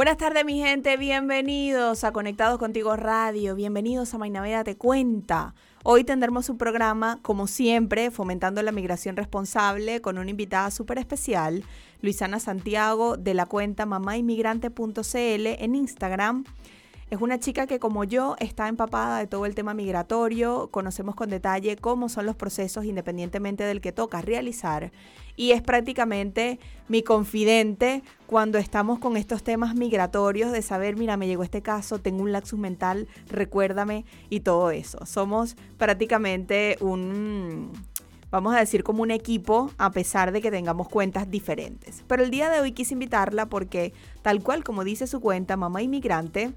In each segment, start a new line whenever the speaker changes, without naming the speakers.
Buenas tardes, mi gente. Bienvenidos a Conectados Contigo Radio. Bienvenidos a Mainaveda Te Cuenta. Hoy tendremos un programa, como siempre, fomentando la migración responsable con una invitada súper especial, Luisana Santiago, de la cuenta mamáinmigrante.cl en Instagram. Es una chica que como yo está empapada de todo el tema migratorio, conocemos con detalle cómo son los procesos independientemente del que toca realizar y es prácticamente mi confidente cuando estamos con estos temas migratorios de saber, mira, me llegó este caso, tengo un laxus mental, recuérdame y todo eso. Somos prácticamente un vamos a decir como un equipo a pesar de que tengamos cuentas diferentes. Pero el día de hoy quise invitarla porque tal cual como dice su cuenta, Mamá Inmigrante,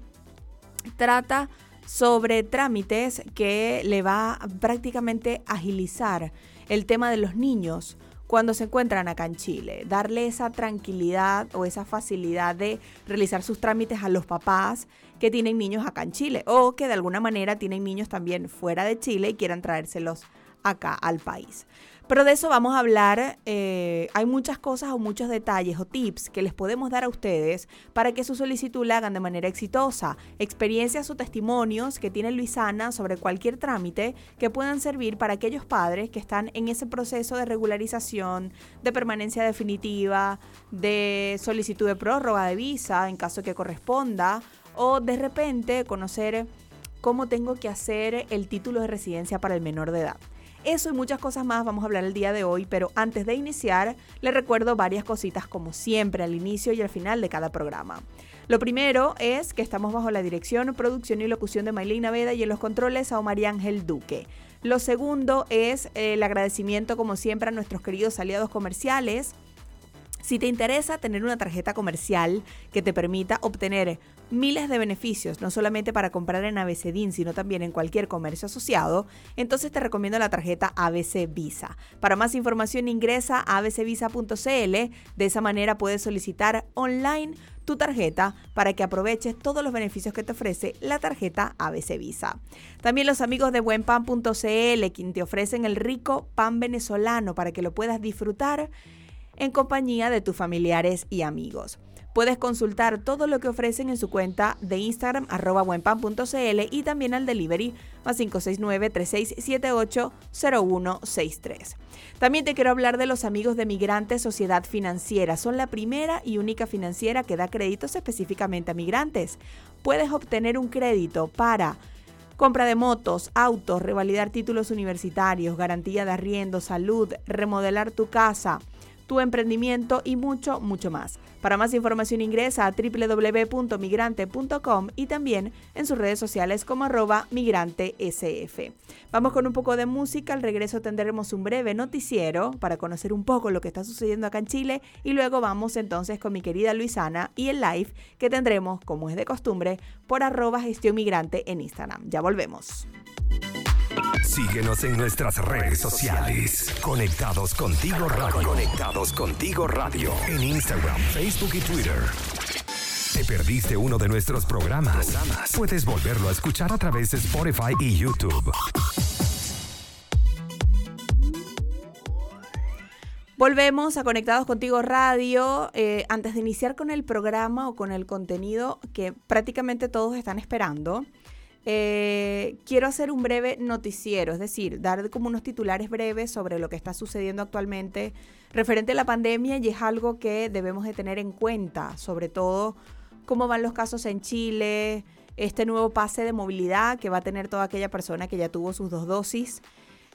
trata sobre trámites que le va a prácticamente agilizar el tema de los niños cuando se encuentran acá en Chile, darle esa tranquilidad o esa facilidad de realizar sus trámites a los papás que tienen niños acá en Chile o que de alguna manera tienen niños también fuera de Chile y quieran traérselos acá al país. Pero de eso vamos a hablar. Eh, hay muchas cosas o muchos detalles o tips que les podemos dar a ustedes para que su solicitud la hagan de manera exitosa. Experiencias o testimonios que tiene Luisana sobre cualquier trámite que puedan servir para aquellos padres que están en ese proceso de regularización, de permanencia definitiva, de solicitud de prórroga de visa en caso que corresponda o de repente conocer cómo tengo que hacer el título de residencia para el menor de edad. Eso y muchas cosas más vamos a hablar el día de hoy, pero antes de iniciar, les recuerdo varias cositas como siempre al inicio y al final de cada programa. Lo primero es que estamos bajo la dirección, producción y locución de Maylina Veda y en los controles a Omar Ángel Duque. Lo segundo es el agradecimiento como siempre a nuestros queridos aliados comerciales si te interesa tener una tarjeta comercial que te permita obtener miles de beneficios, no solamente para comprar en ABCDIN, sino también en cualquier comercio asociado, entonces te recomiendo la tarjeta ABC Visa. Para más información ingresa a abcvisa.cl, de esa manera puedes solicitar online tu tarjeta para que aproveches todos los beneficios que te ofrece la tarjeta ABC Visa. También los amigos de buenpan.cl, quien te ofrecen el rico pan venezolano para que lo puedas disfrutar en compañía de tus familiares y amigos. Puedes consultar todo lo que ofrecen en su cuenta de Instagram arroba buenpan.cl y también al delivery más 569-3678-0163. También te quiero hablar de los amigos de Migrantes Sociedad Financiera. Son la primera y única financiera que da créditos específicamente a migrantes. Puedes obtener un crédito para compra de motos, autos, revalidar títulos universitarios, garantía de arriendo, salud, remodelar tu casa tu emprendimiento y mucho, mucho más. Para más información ingresa a www.migrante.com y también en sus redes sociales como arroba migrantesf. Vamos con un poco de música, al regreso tendremos un breve noticiero para conocer un poco lo que está sucediendo acá en Chile y luego vamos entonces con mi querida Luisana y el live que tendremos, como es de costumbre, por arroba gestión migrante en Instagram. Ya volvemos.
Síguenos en nuestras redes sociales. Conectados contigo radio. Conectados contigo radio. En Instagram, Facebook y Twitter. ¿Te perdiste uno de nuestros programas? Puedes volverlo a escuchar a través de Spotify y YouTube.
Volvemos a Conectados Contigo Radio. Eh, antes de iniciar con el programa o con el contenido que prácticamente todos están esperando, eh, quiero hacer un breve noticiero, es decir, dar como unos titulares breves sobre lo que está sucediendo actualmente referente a la pandemia y es algo que debemos de tener en cuenta, sobre todo cómo van los casos en Chile, este nuevo pase de movilidad que va a tener toda aquella persona que ya tuvo sus dos dosis.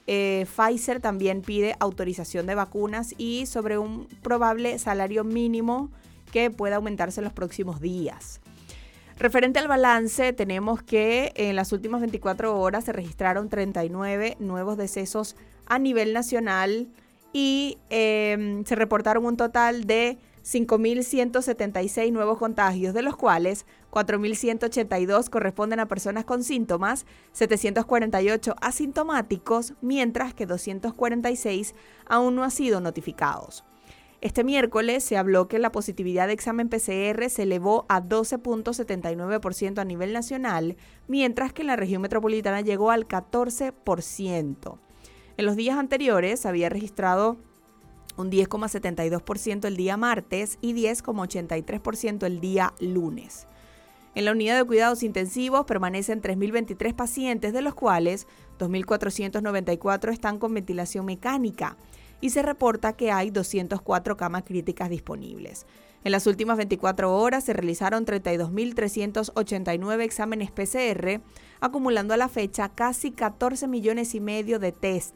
Eh, Pfizer también pide autorización de vacunas y sobre un probable salario mínimo que pueda aumentarse en los próximos días. Referente al balance, tenemos que en las últimas 24 horas se registraron 39 nuevos decesos a nivel nacional y em, se reportaron un total de 5.176 nuevos contagios, de los cuales 4.182 corresponden a personas con síntomas, 748 asintomáticos, mientras que 246 aún no han sido notificados. Este miércoles se habló que la positividad de examen PCR se elevó a 12.79% a nivel nacional, mientras que en la región metropolitana llegó al 14%. En los días anteriores había registrado un 10,72% el día martes y 10,83% el día lunes. En la unidad de cuidados intensivos permanecen 3.023 pacientes, de los cuales 2.494 están con ventilación mecánica y se reporta que hay 204 camas críticas disponibles. En las últimas 24 horas se realizaron 32.389 exámenes PCR, acumulando a la fecha casi 14 millones y medio de test.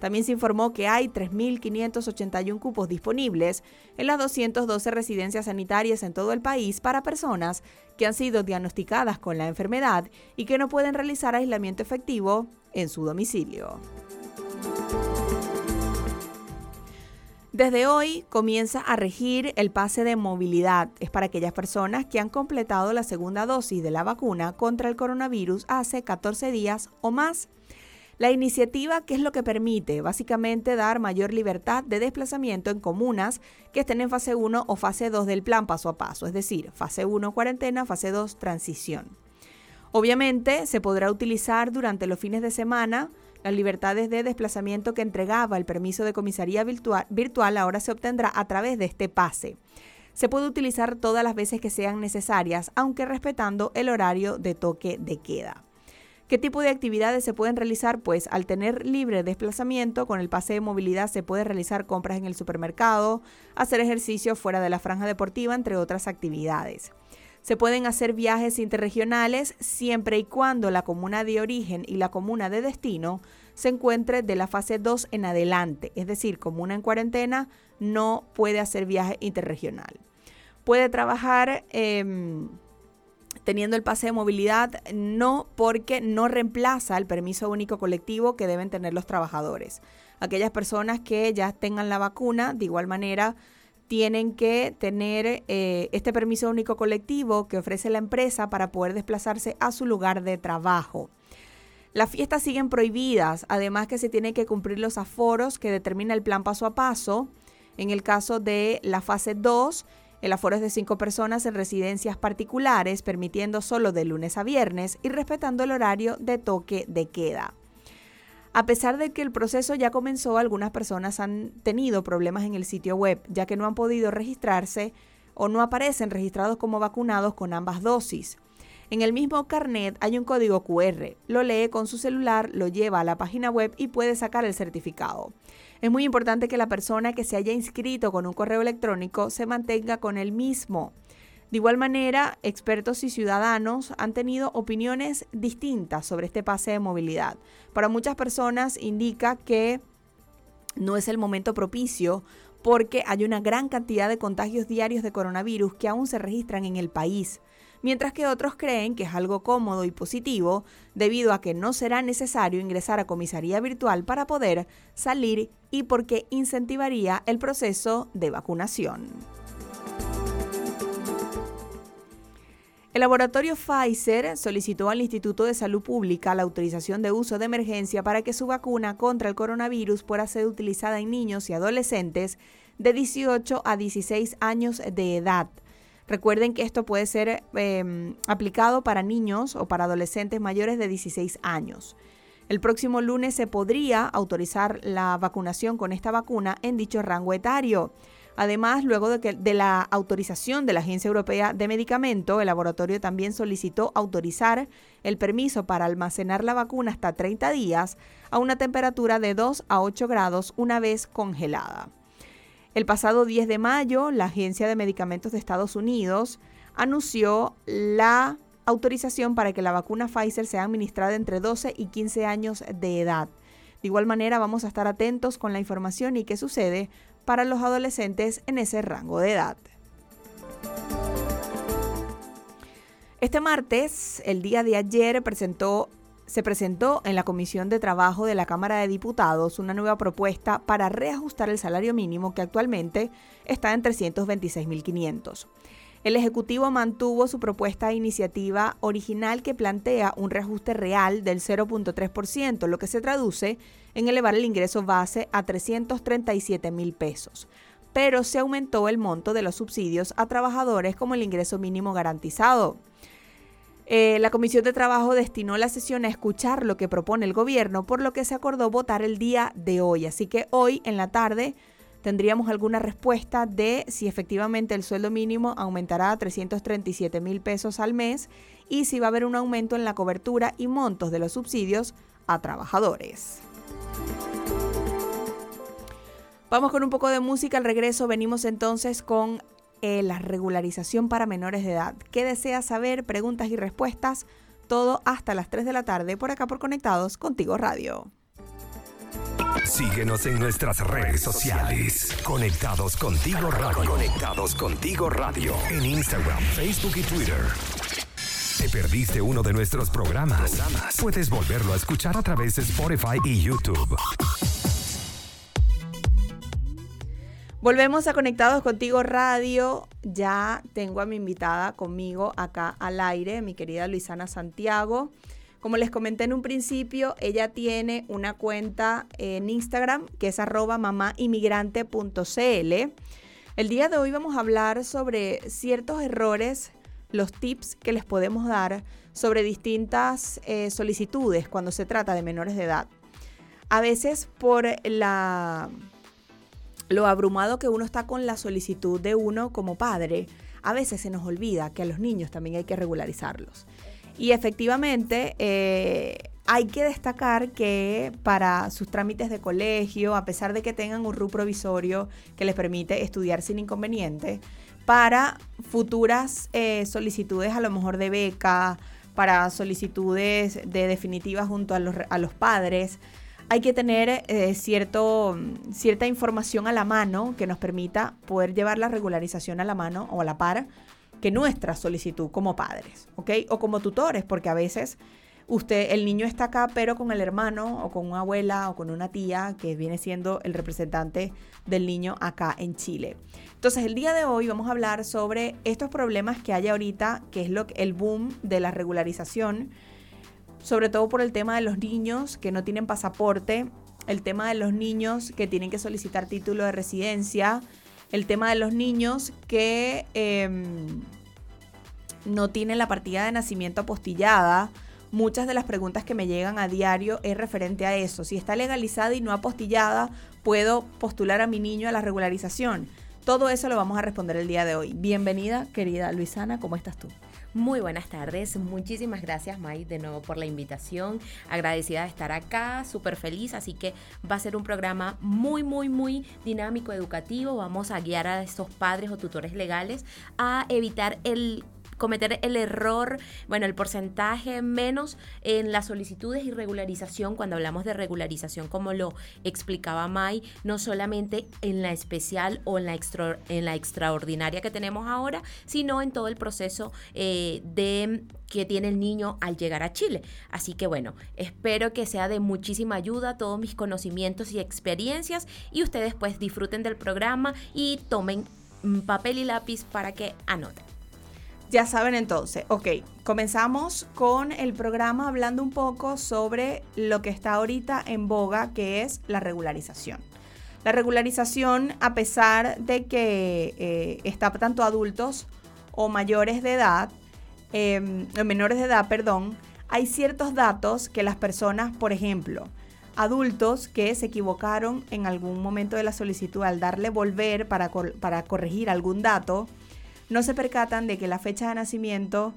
También se informó que hay 3.581 cupos disponibles en las 212 residencias sanitarias en todo el país para personas que han sido diagnosticadas con la enfermedad y que no pueden realizar aislamiento efectivo en su domicilio. Desde hoy comienza a regir el pase de movilidad. Es para aquellas personas que han completado la segunda dosis de la vacuna contra el coronavirus hace 14 días o más. La iniciativa, ¿qué es lo que permite? Básicamente dar mayor libertad de desplazamiento en comunas que estén en fase 1 o fase 2 del plan paso a paso, es decir, fase 1 cuarentena, fase 2 transición. Obviamente se podrá utilizar durante los fines de semana las libertades de desplazamiento que entregaba el permiso de comisaría virtual, ahora se obtendrá a través de este pase. Se puede utilizar todas las veces que sean necesarias, aunque respetando el horario de toque de queda. ¿Qué tipo de actividades se pueden realizar? Pues al tener libre desplazamiento, con el pase de movilidad se puede realizar compras en el supermercado, hacer ejercicio fuera de la franja deportiva, entre otras actividades. Se pueden hacer viajes interregionales siempre y cuando la comuna de origen y la comuna de destino se encuentre de la fase 2 en adelante, es decir, comuna en cuarentena no puede hacer viaje interregional. Puede trabajar em, teniendo el pase de movilidad, no porque no reemplaza el permiso único colectivo que deben tener los trabajadores. Aquellas personas que ya tengan la vacuna, de igual manera, tienen que tener eh, este permiso único colectivo que ofrece la empresa para poder desplazarse a su lugar de trabajo. Las fiestas siguen prohibidas, además que se tienen que cumplir los aforos que determina el plan paso a paso. En el caso de la fase 2, el aforo es de 5 personas en residencias particulares, permitiendo solo de lunes a viernes y respetando el horario de toque de queda. A pesar de que el proceso ya comenzó, algunas personas han tenido problemas en el sitio web, ya que no han podido registrarse o no aparecen registrados como vacunados con ambas dosis. En el mismo carnet hay un código QR, lo lee con su celular, lo lleva a la página web y puede sacar el certificado. Es muy importante que la persona que se haya inscrito con un correo electrónico se mantenga con el mismo. De igual manera, expertos y ciudadanos han tenido opiniones distintas sobre este pase de movilidad. Para muchas personas indica que no es el momento propicio porque hay una gran cantidad de contagios diarios de coronavirus que aún se registran en el país, mientras que otros creen que es algo cómodo y positivo debido a que no será necesario ingresar a comisaría virtual para poder salir y porque incentivaría el proceso de vacunación. El laboratorio Pfizer solicitó al Instituto de Salud Pública la autorización de uso de emergencia para que su vacuna contra el coronavirus pueda ser utilizada en niños y adolescentes de 18 a 16 años de edad. Recuerden que esto puede ser em, aplicado para niños o para adolescentes mayores de 16 años. El próximo lunes se podría autorizar la vacunación con esta vacuna en dicho rango etario. Además, luego de, la autorización de la Agencia Europea de Medicamento, el laboratorio también solicitó autorizar el permiso para almacenar la vacuna hasta 30 días a una temperatura de 2 a 8 grados una vez congelada. El pasado 10 de mayo, la Agencia de Medicamentos de Estados Unidos anunció la autorización para que la vacuna Pfizer sea administrada entre 12 y 15 años de edad. De igual manera, vamos a estar atentos con la información y qué sucede para los adolescentes en ese rango de edad. Este martes, el día de ayer, se presentó en la Comisión de Trabajo de la Cámara de Diputados una nueva propuesta para reajustar el salario mínimo que actualmente está en 326.500. El Ejecutivo mantuvo su propuesta de iniciativa original que plantea un reajuste real del 0.3%, lo que se traduce en elevar el ingreso base a 337 mil pesos. Pero se aumentó el monto de los subsidios a trabajadores como el ingreso mínimo garantizado. Eh, la Comisión de Trabajo destinó la sesión a escuchar lo que propone el gobierno, por lo que se acordó votar el día de hoy. Así que hoy en la tarde tendríamos alguna respuesta de si efectivamente el sueldo mínimo aumentará a 337 mil pesos al mes y si va a haber un aumento en la cobertura y montos de los subsidios a trabajadores. Vamos con un poco de música. Al regreso venimos entonces con eh, la regularización para menores de edad. ¿Qué deseas saber? Preguntas y respuestas. Todo hasta las 3 de la tarde por acá por Conectados Contigo Radio.
Síguenos en nuestras redes sociales. Conectados contigo radio. Conectados contigo radio. En Instagram, Facebook y Twitter. ¿Te perdiste uno de nuestros programas? Puedes volverlo a escuchar a través de Spotify y YouTube.
Volvemos a Conectados Contigo Radio. Ya tengo a mi invitada conmigo acá al aire, mi querida Luisana Santiago. Como les comenté en un principio, ella tiene una cuenta en Instagram que es arroba mamáinmigrante.cl. El día de hoy vamos a hablar sobre ciertos errores, los tips que les podemos dar sobre distintas eh, solicitudes cuando se trata de menores de edad. A veces por la lo abrumado que uno está con la solicitud de uno como padre, a veces se nos olvida que a los niños también hay que regularizarlos. Y efectivamente, eh, hay que destacar que para sus trámites de colegio, a pesar de que tengan un RU provisorio que les permite estudiar sin inconveniente, para futuras eh, solicitudes a lo mejor de beca, para solicitudes de definitiva junto a los, a los padres, hay que tener eh, cierto, cierta información a la mano que nos permita poder llevar la regularización a la mano o a la par que nuestra solicitud como padres, ¿ok? O como tutores, porque a veces usted, el niño está acá, pero con el hermano o con una abuela o con una tía que viene siendo el representante del niño acá en Chile. Entonces, el día de hoy vamos a hablar sobre estos problemas que hay ahorita, que es lo, el boom de la regularización, sobre todo por el tema de los niños que no tienen pasaporte, el tema de los niños que tienen que solicitar título de residencia, el tema de los niños que em, no tienen la partida de nacimiento apostillada. Muchas de las preguntas que me llegan a diario es referente a eso. Si está legalizada y no apostillada, ¿puedo postular a mi niño a la regularización? Todo eso lo vamos a responder el día de hoy. Bienvenida, querida Luisana, ¿cómo estás tú?
Muy buenas tardes, muchísimas gracias May de nuevo por la invitación, agradecida de estar acá, súper feliz, así que va a ser un programa muy, muy, muy dinámico, educativo, vamos a guiar a estos padres o tutores legales a evitar el cometer el error, bueno, el porcentaje menos en las solicitudes y regularización, cuando hablamos de regularización, como lo explicaba May, no solamente en la especial o en la, en la extraordinaria que tenemos ahora, sino en todo el proceso eh, de que tiene el niño al llegar a Chile. Así que bueno, espero que sea de muchísima ayuda todos mis conocimientos y experiencias y ustedes pues disfruten del programa y tomen papel y lápiz para que anoten.
Ya saben entonces, ok, comenzamos con el programa hablando un poco sobre lo que está ahorita en boga, que es la regularización. La regularización, a pesar de que eh, está tanto adultos o mayores de edad, em, menores de edad, perdón, hay ciertos datos que las personas, por ejemplo, adultos que se equivocaron en algún momento de la solicitud al darle volver para, para corregir algún dato, no se percatan de que la fecha de nacimiento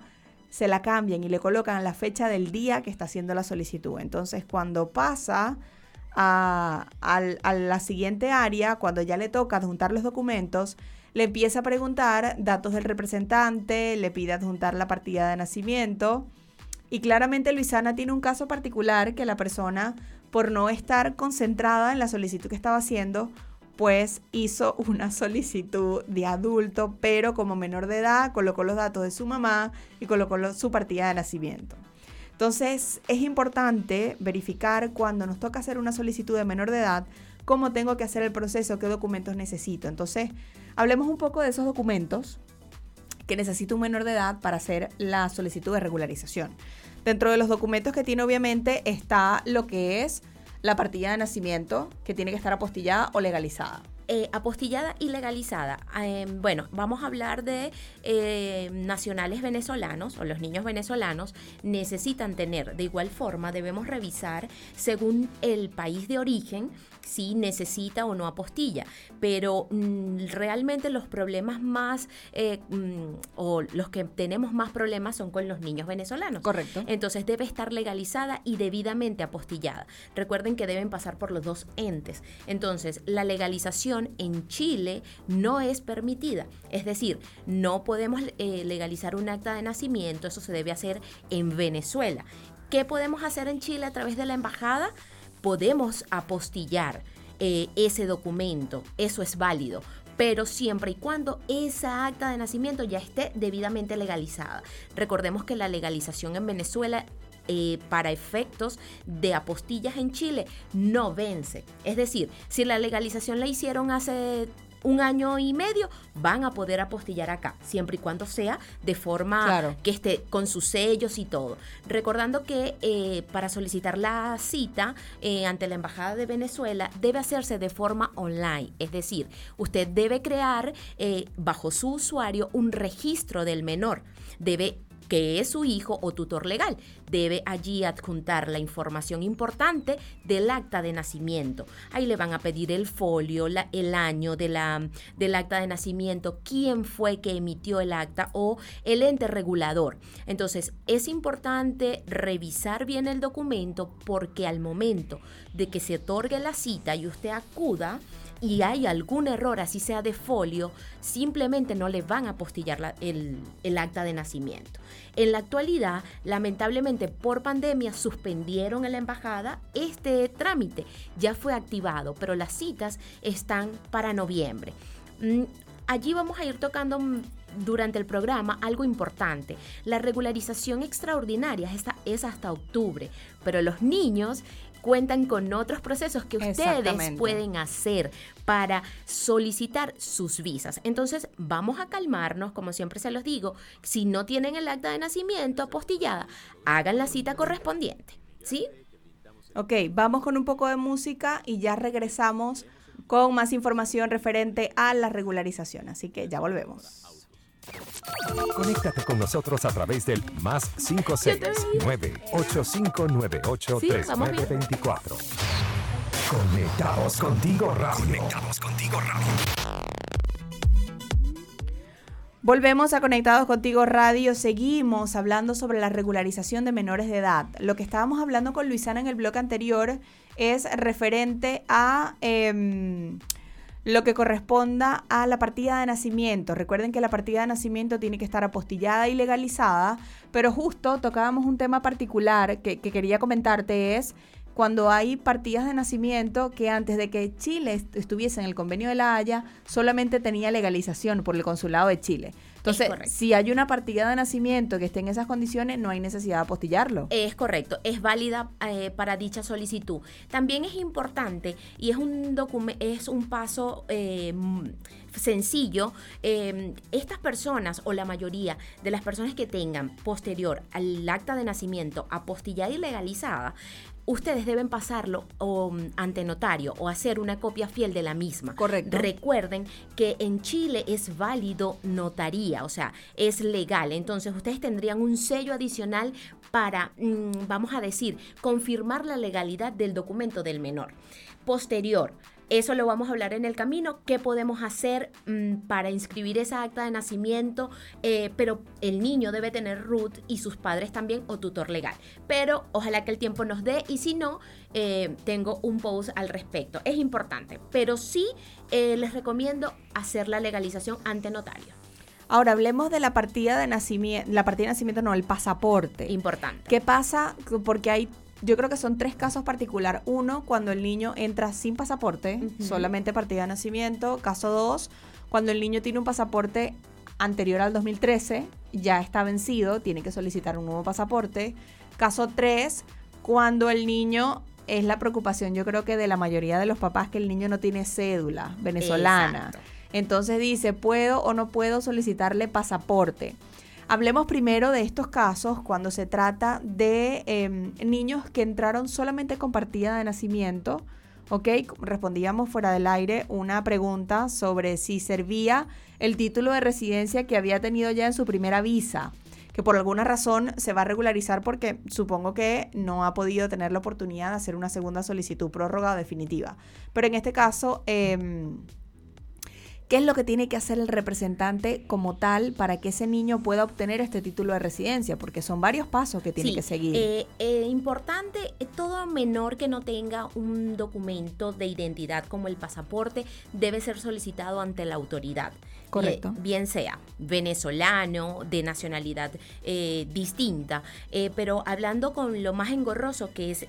se la cambian y le colocan la fecha del día que está haciendo la solicitud. Entonces, cuando pasa a, la siguiente área, cuando ya le toca adjuntar los documentos, le empieza a preguntar datos del representante, le pide adjuntar la partida de nacimiento. Y claramente Luisana tiene un caso particular que la persona, por no estar concentrada en la solicitud que estaba haciendo, pues hizo una solicitud de adulto, pero como menor de edad, colocó los datos de su mamá y colocó su partida de nacimiento. Entonces, es importante verificar cuando nos toca hacer una solicitud de menor de edad, cómo tengo que hacer el proceso, qué documentos necesito. Entonces, hablemos un poco de esos documentos que necesita un menor de edad para hacer la solicitud de regularización. Dentro de los documentos que tiene, obviamente, está lo que es la partida de nacimiento, que tiene que estar apostillada o legalizada.
Eh, apostillada y legalizada. Em, bueno, vamos a hablar de eh, nacionales venezolanos o los niños venezolanos necesitan tener. De igual forma, debemos revisar según el país de origen si necesita o no apostilla, pero mm, realmente los problemas más eh, mm, o los que tenemos más problemas son con los niños venezolanos.
Correcto.
Entonces debe estar legalizada y debidamente apostillada. Recuerden que deben pasar por los dos entes. Entonces, la legalización en Chile no es permitida. Es decir, no podemos eh, legalizar un acta de nacimiento, eso se debe hacer en Venezuela. ¿Qué podemos hacer en Chile a través de la embajada? Podemos apostillar eh, ese documento, eso es válido, pero siempre y cuando esa acta de nacimiento ya esté debidamente legalizada. Recordemos que la legalización en Venezuela eh, para efectos de apostillas en Chile no vence. Es decir, si la legalización la hicieron hace un año y medio, van a poder apostillar acá, siempre y cuando sea de forma que esté con sus sellos y todo. Recordando que eh, para solicitar la cita eh, ante la Embajada de Venezuela debe hacerse de forma online, es decir, usted debe crear eh, bajo su usuario un registro del menor, debe que es su hijo o tutor legal. Debe allí adjuntar la información importante del acta de nacimiento. Ahí le van a pedir el folio, el año de la, del acta de nacimiento, quién fue que emitió el acta o el ente regulador. Entonces, es importante revisar bien el documento porque al momento de que se otorgue la cita y usted acuda, y hay algún error, así sea de folio, simplemente no le van a apostillar el, el acta de nacimiento. En la actualidad, lamentablemente por pandemia, suspendieron en la embajada este trámite. Ya fue activado, pero las citas están para noviembre. Mm, allí vamos a ir tocando mm, durante el programa algo importante. La regularización extraordinaria es hasta octubre, pero los niños cuentan con otros procesos que ustedes pueden hacer para solicitar sus visas. Entonces, vamos a calmarnos, como siempre se los digo, si no tienen el acta de nacimiento apostillada, hagan la cita correspondiente, ¿sí?
Ok, vamos con un poco de música y ya regresamos con más información referente a la regularización. Así que ya volvemos.
Conéctate con nosotros a través del más 569 8598 3924. Conectados contigo radio. Conectados contigo radio.
Volvemos a Conectados Contigo Radio. Seguimos hablando sobre la regularización de menores de edad. Lo que estábamos hablando con Luisana en el bloque anterior es referente a em, lo que corresponda a la partida de nacimiento. Recuerden que la partida de nacimiento tiene que estar apostillada y legalizada, pero justo tocábamos un tema particular que, que quería comentarte es cuando hay partidas de nacimiento que antes de que Chile estuviese en el convenio de la Haya, solamente tenía legalización por el consulado de Chile. Entonces, si hay una partida de nacimiento que esté en esas condiciones, no hay necesidad de apostillarlo.
Es correcto, es válida eh, para dicha solicitud. También es importante y es un es un paso eh, sencillo. Eh, estas personas o la mayoría de las personas que tengan posterior al acta de nacimiento apostillada y legalizada ustedes deben pasarlo ante notario o hacer una copia fiel de la misma.
Correcto.
Recuerden que en Chile es válido notaría, o sea, es legal. Entonces ustedes tendrían un sello adicional para, mm, vamos a decir, confirmar la legalidad del documento del menor. Posterior, eso lo vamos a hablar en el camino. ¿Qué podemos hacer mm, para inscribir esa acta de nacimiento? Eh, pero el niño debe tener root y sus padres también o tutor legal. Pero ojalá que el tiempo nos dé y si no, eh, tengo un post al respecto. Es importante, pero sí eh, les recomiendo hacer la legalización ante notario.
Ahora hablemos de la partida de nacimiento, la partida de nacimiento no, el pasaporte.
Importante.
¿Qué pasa? Porque hay yo creo que son tres casos particulares. Uno, cuando el niño entra sin pasaporte, solamente partida de nacimiento. Caso dos, cuando el niño tiene un pasaporte anterior al 2013, ya está vencido, tiene que solicitar un nuevo pasaporte. Caso 3, cuando el niño es la preocupación, yo creo que de la mayoría de los papás, que el niño no tiene cédula venezolana. Entonces dice, ¿puedo o no puedo solicitarle pasaporte? Hablemos primero de estos casos cuando se trata de em, niños que entraron solamente con partida de nacimiento. ¿Ok? Respondíamos fuera del aire una pregunta sobre si servía el título de residencia que había tenido ya en su primera visa que por alguna razón se va a regularizar porque supongo que no ha podido tener la oportunidad de hacer una segunda solicitud prórroga definitiva. Pero en este caso, eh, ¿Qué es lo que tiene que hacer el representante como tal para que ese niño pueda obtener este título de residencia? Porque son varios pasos que tiene que seguir.
Eh, eh, importante, eh, todo menor que no tenga un documento de identidad como el pasaporte debe ser solicitado ante la autoridad.
Correcto.
bien sea venezolano, de nacionalidad distinta. pero hablando con lo más engorroso que es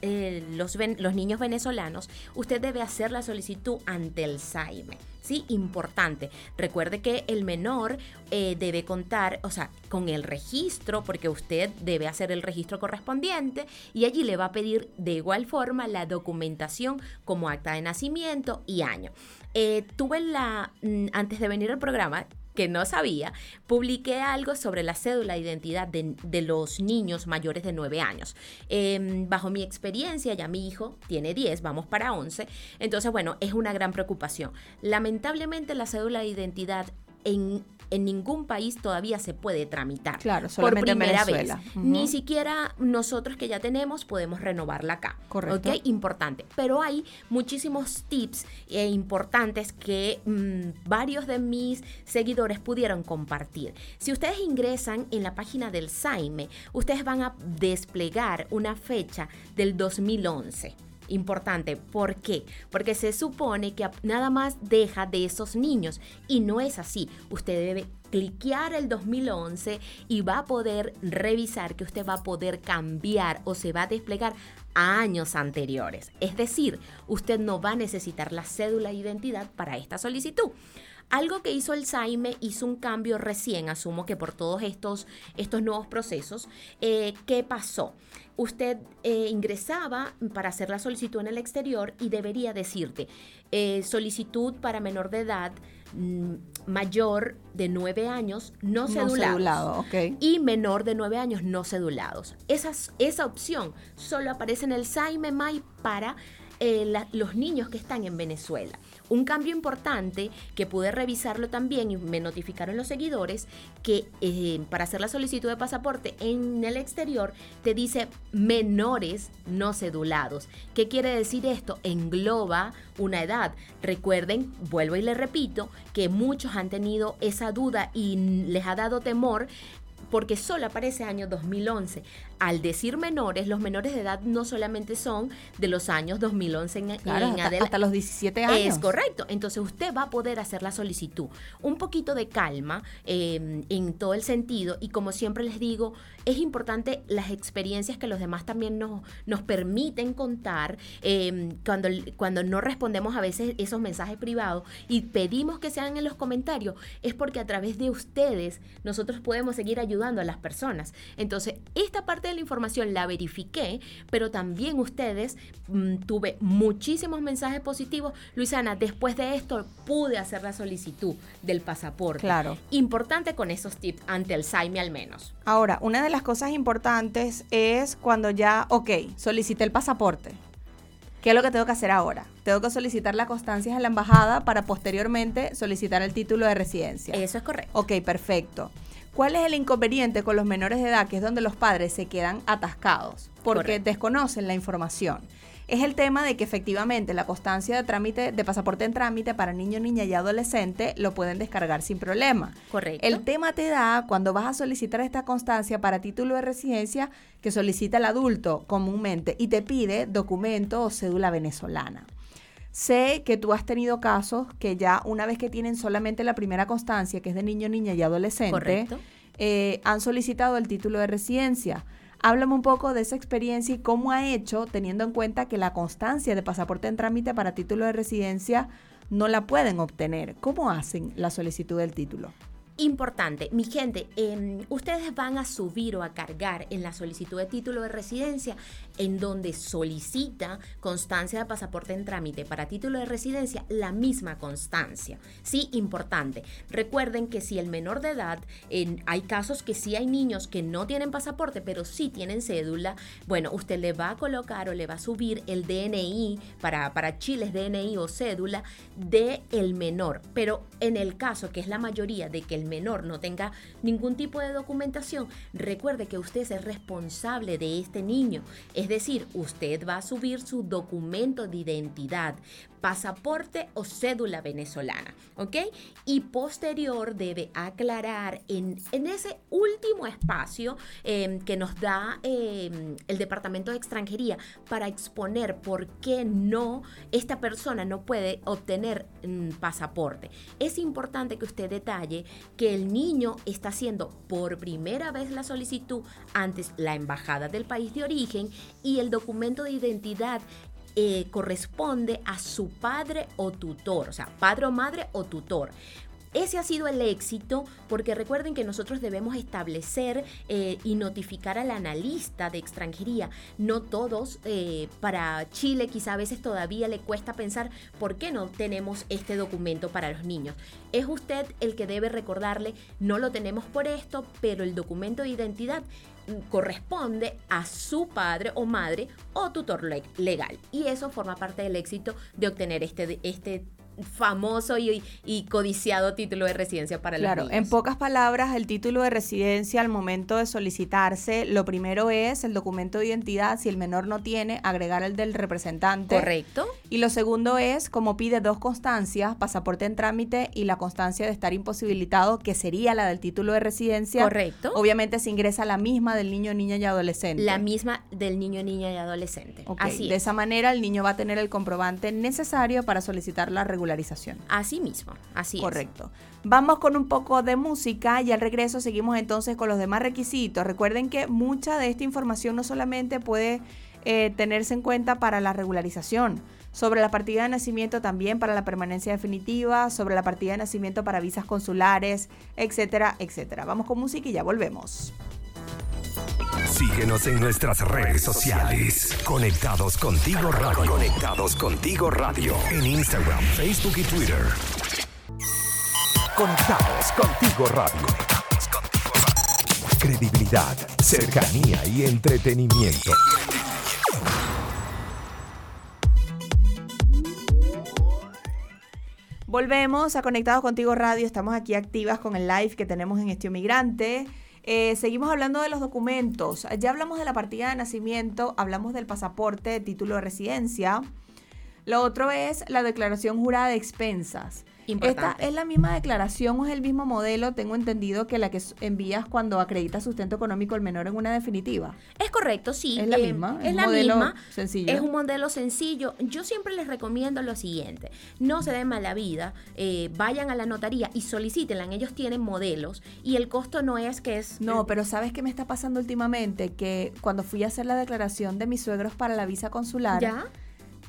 los, los niños venezolanos, usted debe hacer la solicitud ante el SAIME. ¿sí? Importante. Recuerde que el menor eh, debe contar, o sea, con el registro, porque usted debe hacer el registro correspondiente y allí le va a pedir de igual forma la documentación como acta de nacimiento y año. Eh, tuve la, mm, antes de venir al programa, que no sabía, publiqué algo sobre la cédula de identidad de, los niños mayores de 9 años. Em, bajo mi experiencia, ya mi hijo tiene 10, vamos para 11, entonces bueno, es una gran preocupación. Lamentablemente la cédula de identidad en en ningún país todavía se puede tramitar.
Claro, solamente por primera vez.
Ni siquiera nosotros que ya tenemos podemos renovarla acá. Correcto. ¿Ok? Importante. Pero hay muchísimos tips eh, importantes que mm, varios de mis seguidores pudieron compartir. Si ustedes ingresan en la página del SAIME, ustedes van a desplegar una fecha del 2011 importante. ¿Por qué? Porque se supone que nada más deja de esos niños y no es así. Usted debe cliquear el 2011 y va a poder revisar que usted va a poder cambiar o se va a desplegar a años anteriores. Es decir, usted no va a necesitar la cédula de identidad para esta solicitud. Algo que hizo el SAIME hizo un cambio recién, asumo que por todos estos, estos nuevos procesos. Eh, ¿Qué pasó? Usted eh, ingresaba para hacer la solicitud en el exterior y debería decirte eh, solicitud para menor de edad mm, mayor de 9 años no, cedulados y menor de 9 años no cedulados. Esa, esa opción solo aparece en el SAIME MAI para los niños que están en Venezuela. Un cambio importante que pude revisarlo también y me notificaron los seguidores que eh, para hacer la solicitud de pasaporte en el exterior te dice menores no cedulados. ¿Qué quiere decir esto? Engloba una edad. Recuerden, vuelvo y le repito, que muchos han tenido esa duda y les ha dado temor porque solo aparece año 2011. Al decir menores, los menores de edad no solamente son de los años 2011 en,
adelante. Hasta los 17 años.
Es correcto. Entonces usted va a poder hacer la solicitud. Un poquito de calma em, en todo el sentido y como siempre les digo, es importante las experiencias que los demás también nos, nos permiten contar em, cuando, cuando no respondemos a veces esos mensajes privados y pedimos que sean en los comentarios, es porque a través de ustedes nosotros podemos seguir ayudando a las personas. Entonces, esta parte de la información la verifiqué, pero también ustedes mm, tuve muchísimos mensajes positivos. Luisana, después de esto pude hacer la solicitud del pasaporte.
Claro.
Importante con esos tips ante el SAIME al menos.
Ahora, una de las cosas importantes es cuando ya, ok, solicité el pasaporte. ¿Qué es lo que tengo que hacer ahora? Tengo que solicitar la constancia en la embajada para posteriormente solicitar el título de residencia.
Eso es correcto.
Ok, perfecto. ¿Cuál es el inconveniente con los menores de edad? Que es donde los padres se quedan atascados porque desconocen la información. Es el tema de que efectivamente la constancia de trámite de pasaporte en trámite para niño, niña y adolescente lo pueden descargar sin problema.
Correcto.
El tema te da cuando vas a solicitar esta constancia para título de residencia que solicita el adulto comúnmente y te pide documento o cédula venezolana. Sé que tú has tenido casos que ya una vez que tienen solamente la primera constancia, que es de niño, niña y adolescente, eh, han solicitado el título de residencia. Háblame un poco de esa experiencia y cómo ha hecho, teniendo en cuenta que la constancia de pasaporte en trámite para título de residencia no la pueden obtener. ¿Cómo hacen la solicitud del título?
Importante, mi gente, em, ustedes van a subir o a cargar en la solicitud de título de residencia en donde solicita constancia de pasaporte en trámite para título de residencia, la misma constancia. Sí, importante. Recuerden que si el menor de edad, en, hay casos que sí hay niños que no tienen pasaporte, pero sí tienen cédula, bueno, usted le va a colocar o le va a subir el DNI para, para Chile, es DNI o cédula de el menor. Pero en el caso, que es la mayoría de que el menor no tenga ningún tipo de documentación, recuerde que usted es responsable de este niño. Decir, usted va a subir su documento de identidad pasaporte o cédula venezolana, ¿ok? Y posterior debe aclarar en, en ese último espacio em, que nos da em, el Departamento de Extranjería para exponer por qué no, esta persona no puede obtener mm, pasaporte. Es importante que usted detalle que el niño está haciendo por primera vez la solicitud antes la embajada del país de origen y el documento de identidad eh, corresponde a su padre o tutor, o sea, padre o madre o tutor. Ese ha sido el éxito porque recuerden que nosotros debemos establecer eh, y notificar al analista de extranjería. No todos, eh, para Chile quizá a veces todavía le cuesta pensar por qué no tenemos este documento para los niños. Es usted el que debe recordarle, no lo tenemos por esto, pero el documento de identidad corresponde a su padre o madre o tutor legal. Y eso forma parte del éxito de obtener este, este famoso y, codiciado título de residencia para
claro,
los
Claro, en pocas palabras, el título de residencia al momento de solicitarse, lo primero es el documento de identidad, si el menor no tiene, agregar el del representante.
Correcto.
Y lo segundo es, como pide dos constancias, pasaporte en trámite y la constancia de estar imposibilitado, que sería la del título de residencia.
Correcto.
Obviamente se ingresa la misma del niño, niña y adolescente.
La misma del niño, niña y adolescente.
Así De esa manera el niño va a tener el comprobante necesario para solicitar la regulación
Así mismo, así
Correcto. Vamos con un poco de música y al regreso seguimos entonces con los demás requisitos. Recuerden que mucha de esta información no solamente puede eh, tenerse en cuenta para la regularización, sobre la partida de nacimiento también para la permanencia definitiva, sobre la partida de nacimiento para visas consulares, etcétera, etcétera. Vamos con música y ya volvemos.
Síguenos en nuestras redes sociales. Conectados contigo radio. Conectados contigo radio. En Instagram, Facebook y Twitter. Conectados contigo radio. Credibilidad, cercanía y entretenimiento.
Volvemos a Conectados Contigo Radio. Estamos aquí activas con el live que tenemos en Estio Migrante. Eh, seguimos hablando de los documentos. Ya hablamos de la partida de nacimiento, hablamos del pasaporte, título de residencia. Lo otro es la declaración jurada de expensas. Esta es la misma declaración o es el mismo modelo, tengo entendido, que la que envías cuando acredita sustento económico el menor en una definitiva.
Es correcto, sí.
Es la eh, misma.
Es, la misma. Sencillo. Es un modelo sencillo. Yo siempre les recomiendo lo siguiente: no se den mala vida, eh, vayan a la notaría y solicítenla. Ellos tienen modelos y el costo no es que es.
No, pero ¿sabes qué me está pasando últimamente? Que cuando fui a hacer la declaración de mis suegros para la visa consular.
¿Ya?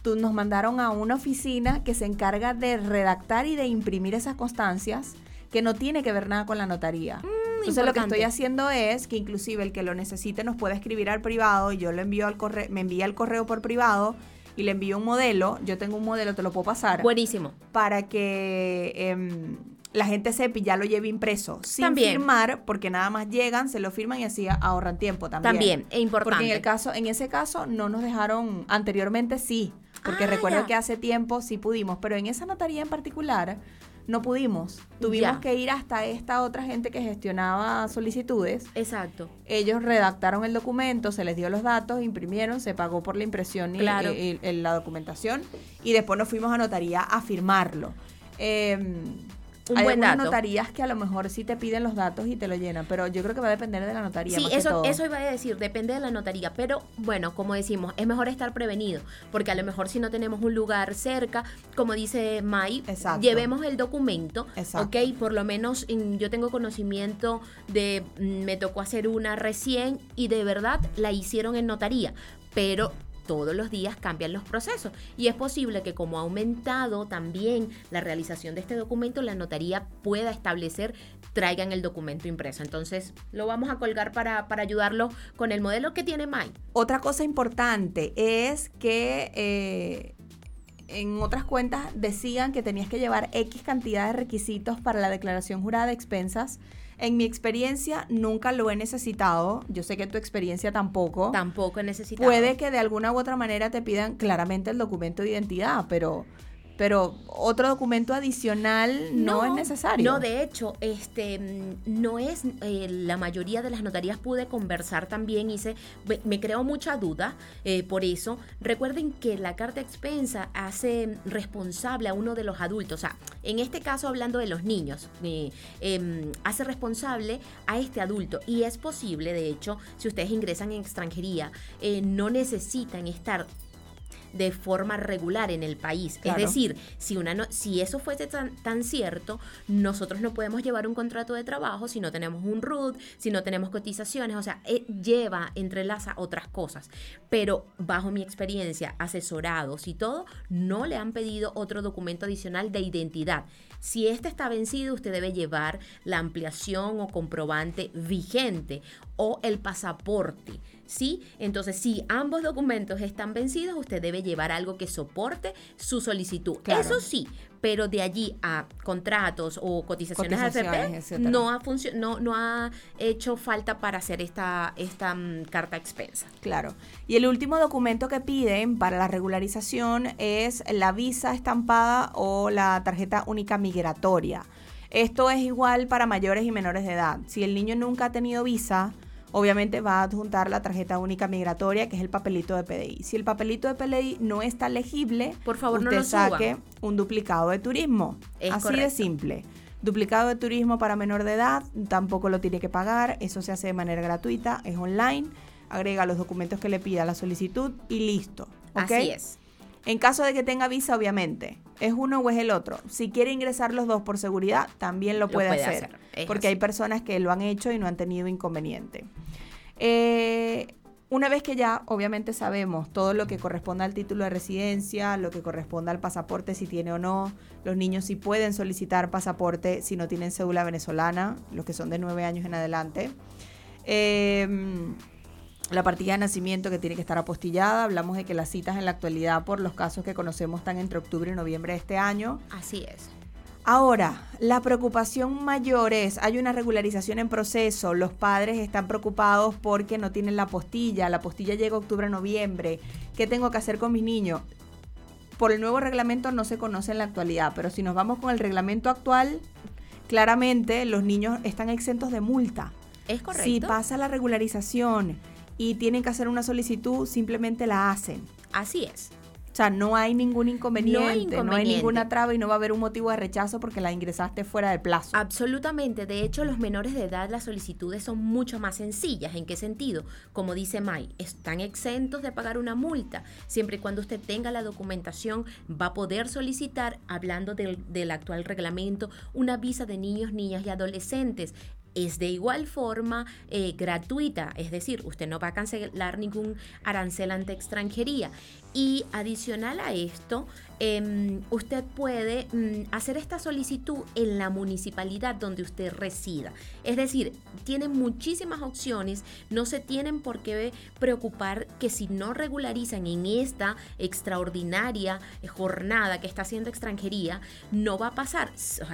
Tú, nos mandaron a una oficina que se encarga de redactar y de imprimir esas constancias que no tiene que ver nada con la notaría.
Mm,
Entonces lo que estoy haciendo es que inclusive el que lo necesite nos puede escribir al privado y yo lo envío al correo, me envía el correo por privado y le envío un modelo. Yo tengo un modelo, te lo puedo pasar.
Buenísimo.
Para que em, la gente sepa y ya lo lleve impreso sin firmar, porque nada más llegan, se lo firman y así ahorran tiempo también.
También, es importante.
Porque en el caso, en ese caso no nos dejaron anteriormente sí, porque ah, recuerdo que hace tiempo sí pudimos, pero en esa notaría en particular no pudimos. Tuvimos que ir hasta esta otra gente que gestionaba solicitudes.
Exacto.
Ellos redactaron el documento, se les dio los datos, imprimieron, se pagó por la impresión y, la documentación y después nos fuimos a notaría a firmarlo. Eh,
un Hay buen dato.
notarías que a lo mejor sí te piden los datos y te lo llenan, pero yo creo que va a depender de la notaría.
Sí, eso, eso iba a decir, depende de la notaría. Pero bueno, como decimos, es mejor estar prevenido, porque a lo mejor si no tenemos un lugar cerca, como dice May, llevemos el documento, Exacto. ok, por lo menos mm, yo tengo conocimiento de, mm, me tocó hacer una recién y de verdad la hicieron en notaría, pero todos los días cambian los procesos y es posible que como ha aumentado también la realización de este documento, la notaría pueda establecer traigan el documento impreso. Entonces lo vamos a colgar para, para ayudarlo con el modelo que tiene Mai.
Otra cosa importante es que eh, en otras cuentas decían que tenías que llevar X cantidad de requisitos para la declaración jurada de expensas. En mi experiencia nunca lo he necesitado. Yo sé que tu experiencia tampoco.
Tampoco he necesitado.
Puede que de alguna u otra manera te pidan claramente el documento de identidad, pero pero otro documento adicional no, es necesario.
No, de hecho, este mm, no es eh, la mayoría de las notarías pude conversar también, hice, me, creó mucha duda eh, por eso. Recuerden que la carta expensa hace responsable a uno de los adultos, o sea, en este caso hablando de los niños, eh, em, hace responsable a este adulto y es posible, de hecho, si ustedes ingresan en extranjería, no necesitan estar de forma regular en el país. Es decir, si, una no, si eso fuese tan, tan, cierto, nosotros no podemos llevar un contrato de trabajo si no tenemos un RUT, si no tenemos cotizaciones, o sea, eh, lleva, entrelaza otras cosas. Pero bajo mi experiencia, asesorados y todo, no le han pedido otro documento adicional de identidad. Si este está vencido, usted debe llevar la ampliación o comprobante vigente o el pasaporte. ¿sí? Entonces, si ambos documentos están vencidos, usted debe llevar algo que soporte su solicitud. Eso sí, pero de allí a contratos o cotizaciones, AFP no ha, no, no ha hecho falta para hacer esta, esta mm, carta expensa.
Claro. Y el último documento que piden para la regularización es la visa estampada o la tarjeta única migratoria. Esto es igual para mayores y menores de edad. Si el niño nunca ha tenido visa, obviamente va a adjuntar la tarjeta única migratoria, que es el papelito de PDI. Si el papelito de PDI no está legible,
por favor
usted
no lo
saque un duplicado de turismo. Así de simple. Duplicado de turismo para menor de edad, tampoco lo tiene que pagar, eso se hace de manera gratuita, es online, agrega los documentos que le pida la solicitud y listo.
Así es.
En caso de que tenga visa, obviamente, es uno o es el otro. Si quiere ingresar los dos por seguridad, también lo puede, hacer, porque hay personas que lo han hecho y no han tenido inconveniente. Eh, una vez que ya, obviamente, sabemos todo lo que corresponde al título de residencia, lo que corresponde al pasaporte, si tiene o no, los niños sí pueden solicitar pasaporte si no tienen cédula venezolana, los que son de nueve años en adelante. Eh, la partida de nacimiento que tiene que estar apostillada. Hablamos de que las citas en la actualidad, por los casos que conocemos, están entre octubre y noviembre de este año.
Así es.
Ahora, la preocupación mayor es, hay una regularización en proceso, los padres están preocupados porque no tienen la apostilla, la apostilla llega octubre-noviembre, ¿qué tengo que hacer con mis niños? Por el nuevo reglamento no se conoce en la actualidad, pero si nos vamos con el reglamento actual, claramente los niños están exentos de multa.
Es correcto.
Si pasa la regularización y tienen que hacer una solicitud, simplemente la hacen.
Así es.
O sea, no hay ningún inconveniente, no hay, ninguna traba y no va a haber un motivo de rechazo porque la ingresaste fuera del plazo.
Absolutamente. De hecho, los menores de edad, las solicitudes son mucho más sencillas. ¿En qué sentido? Como dice May, están exentos de pagar una multa. Siempre y cuando usted tenga la documentación, va a poder solicitar, hablando del, del actual reglamento, una visa de niños, niñas y adolescentes es de igual forma eh, gratuita, es decir, usted no va a cancelar ningún arancel ante extranjería. Y adicional a esto, Em, usted puede mm, hacer esta solicitud en la municipalidad donde usted resida. Es decir, tiene muchísimas opciones, no se tienen por qué preocupar que si no regularizan en esta extraordinaria jornada que está haciendo extranjería, no va a pasar,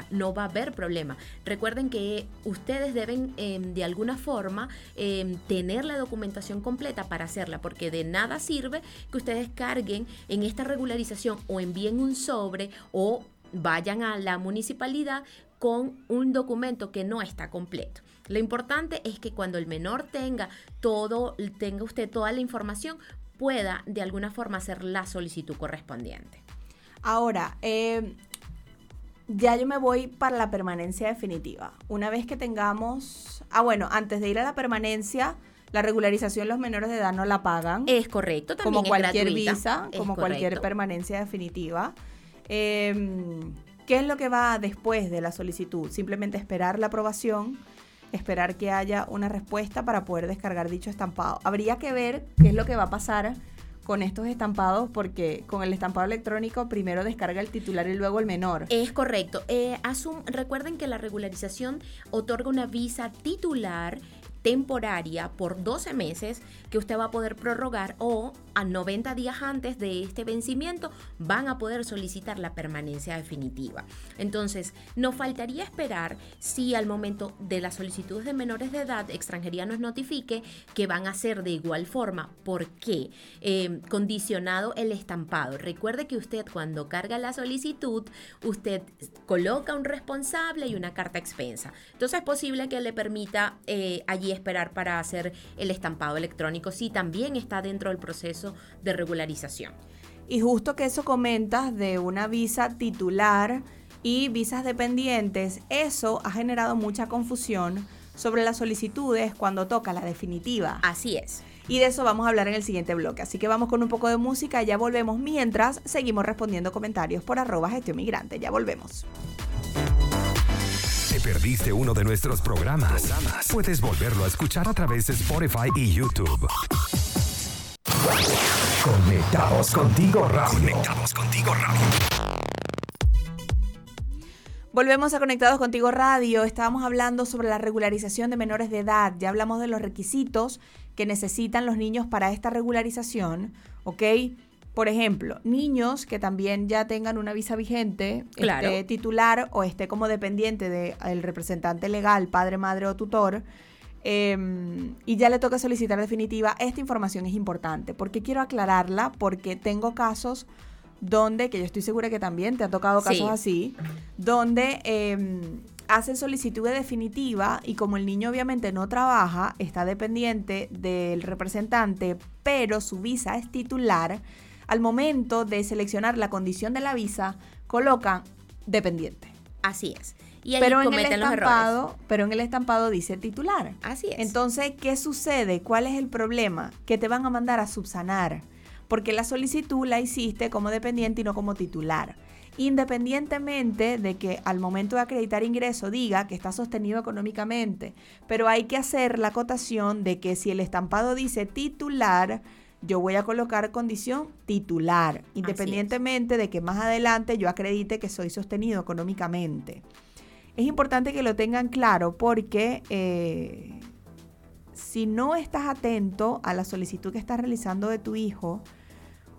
no va a haber problema. Recuerden que ustedes deben em, de alguna forma em, tener la documentación completa para hacerla, porque de nada sirve que ustedes carguen en esta regularización o en envíen un sobre o vayan a la municipalidad con un documento que no está completo. Lo importante es que cuando el menor tenga todo, tenga usted toda la información, pueda de alguna forma hacer la solicitud correspondiente.
Ahora, eh, ya yo me voy para la permanencia definitiva. Una vez que tengamos, ah bueno, antes de ir a la permanencia, la regularización los menores de edad no la pagan.
Es correcto,
también Como cualquier visa, como cualquier permanencia definitiva. Em, ¿Qué es lo que va después de la solicitud? Simplemente esperar la aprobación, esperar que haya una respuesta para poder descargar dicho estampado. Habría que ver qué es lo que va a pasar con estos estampados porque con el estampado electrónico primero descarga el titular y luego el menor.
Es correcto. Eh, recuerden que la regularización otorga una visa titular temporaria por 12 meses que usted va a poder prorrogar o a 90 días antes de este vencimiento van a poder solicitar la permanencia definitiva. Entonces, no faltaría esperar si al momento de las solicitudes de menores de edad extranjería nos notifique que van a ser de igual forma. ¿Por qué? Eh, condicionado el estampado. Recuerde que usted cuando carga la solicitud, usted coloca un responsable y una carta expensa. Entonces es posible que le permita eh, allí esperar para hacer el estampado electrónico si también está dentro del proceso de regularización.
Y justo que eso comentas de una visa titular y visas dependientes, eso ha generado mucha confusión sobre las solicitudes cuando toca la definitiva.
Así es.
Y de eso vamos a hablar en el siguiente bloque. Así que vamos con un poco de música, ya volvemos mientras seguimos respondiendo comentarios por arroba gestión migrante. Ya volvemos.
¿Te perdiste uno de nuestros programas? Puedes volverlo a escuchar a través de Spotify y YouTube. Conectados contigo radio. Conectados contigo radio.
Volvemos a Conectados Contigo Radio. Estábamos hablando sobre la regularización de menores de edad. Ya hablamos de los requisitos que necesitan los niños para esta regularización. ¿Ok? Por ejemplo, niños que también ya tengan una visa vigente, esté titular o esté como dependiente del representante legal, padre, madre o tutor, Em, y ya le toca solicitar definitiva, esta información es importante. porque quiero aclararla? Porque tengo casos donde, que yo estoy segura que también te ha tocado casos así, donde eh, hacen solicitud de definitiva y como el niño obviamente no trabaja, está dependiente del representante, pero su visa es titular, al momento de seleccionar la condición de la visa, colocan dependiente.
Así es
pero en el estampado, Pero en el estampado dice titular.
Así es.
Entonces, ¿qué sucede? ¿Cuál es el problema? Que te van a mandar a subsanar. Porque la solicitud la hiciste como dependiente y no como titular. Independientemente de que al momento de acreditar ingreso diga que está sostenido económicamente. Pero hay que hacer la acotación de que si el estampado dice titular, yo voy a colocar condición titular, independientemente de que más adelante yo acredite que soy sostenido económicamente. Es importante que lo tengan claro porque eh, si no estás atento a la solicitud que estás realizando de tu hijo,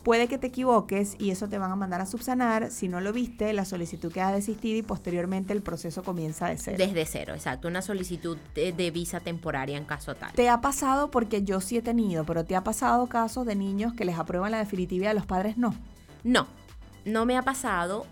puede que te equivoques y eso te van a mandar a subsanar. Si no lo viste, la solicitud queda desistida y posteriormente el proceso comienza de cero.
Desde cero, exacto. Una solicitud de, visa temporaria en caso tal.
Te ha pasado porque yo sí he tenido, pero te ha pasado casos de niños que les aprueban la definitiva y a los padres no.
No, no me ha pasado.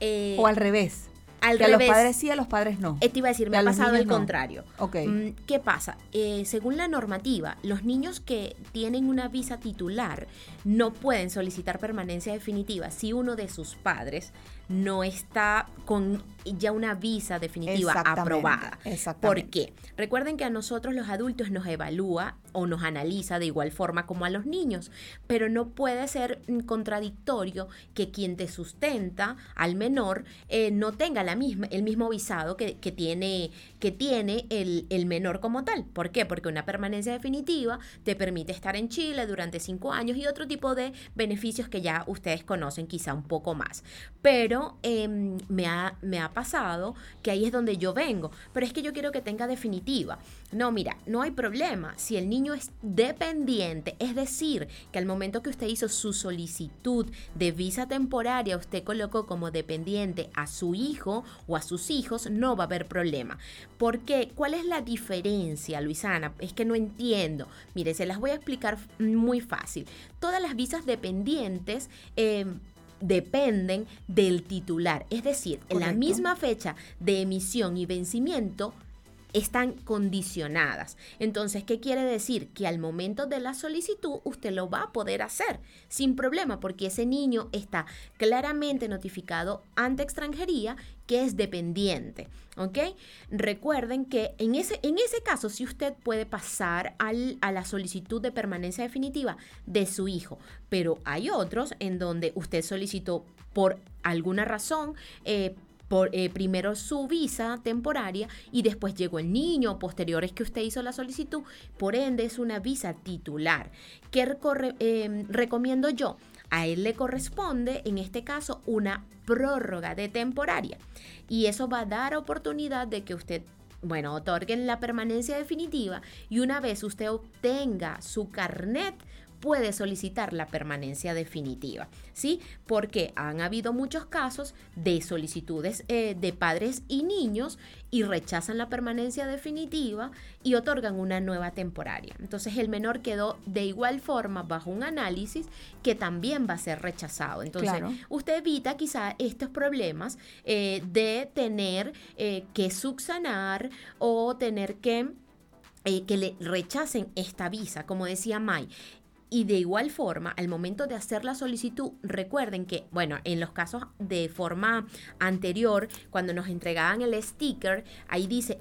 Eh, o al revés que a los padres sí, a los padres no.
Eh, te iba a decir, me ha pasado el contrario. Mm, ¿Qué pasa? Eh, según la normativa, los niños que tienen una visa titular no pueden solicitar permanencia definitiva si uno de sus padres no está con ya una visa definitiva aprobada. ¿Por qué? Recuerden que a nosotros los adultos nos evalúa o nos analiza de igual forma como a los niños, pero no puede ser contradictorio que quien te sustenta al menor eh, no tenga la misma, el mismo visado que, tiene, que tiene el, el, menor como tal. ¿Por qué? Porque una permanencia definitiva te permite estar en Chile durante cinco años y otro tipo de beneficios que ya ustedes conocen quizá un poco más. Pero Em, me, ha, me ha pasado que ahí es donde yo vengo, pero es que yo quiero que tenga definitiva. No, mira, no hay problema. Si el niño es dependiente, es decir, que al momento que usted hizo su solicitud de visa temporaria, usted colocó como dependiente a su hijo o a sus hijos, no va a haber problema. ¿Por qué? ¿Cuál es la diferencia, Luisana? Es que no entiendo. Mire, se las voy a explicar muy fácil. Todas las visas dependientes... Eh, dependen del titular. Es decir, en la misma fecha de emisión y vencimiento están condicionadas. Entonces, ¿qué quiere decir? Que al momento de la solicitud usted lo va a poder hacer sin problema porque ese niño está claramente notificado ante extranjería que es dependiente. ¿Ok? Recuerden que en ese, en ese caso, si usted puede pasar a la solicitud de permanencia definitiva de su hijo, pero hay otros en donde usted solicitó por alguna razón, eh, por, eh, primero su visa temporaria y después llegó el niño, posterior es que usted hizo la solicitud, por ende es una visa titular. ¿Qué eh, recomiendo yo? A él le corresponde, en este caso, una prórroga de temporaria. Y eso va a dar oportunidad de que usted bueno, otorguen la permanencia definitiva y una vez usted obtenga su carnet, puede solicitar la permanencia definitiva, ¿sí? Porque han habido muchos casos de solicitudes eh, de padres y niños y rechazan la permanencia definitiva y otorgan una nueva temporaria. Entonces el menor quedó de igual forma bajo un análisis que también va a ser rechazado. Entonces usted evita quizá estos problemas eh, de tener eh, que subsanar o tener que que le rechacen esta visa, como decía May. Y de igual forma, al momento de hacer la solicitud, recuerden que, bueno, en los casos de forma anterior, cuando nos entregaban el sticker, ahí dice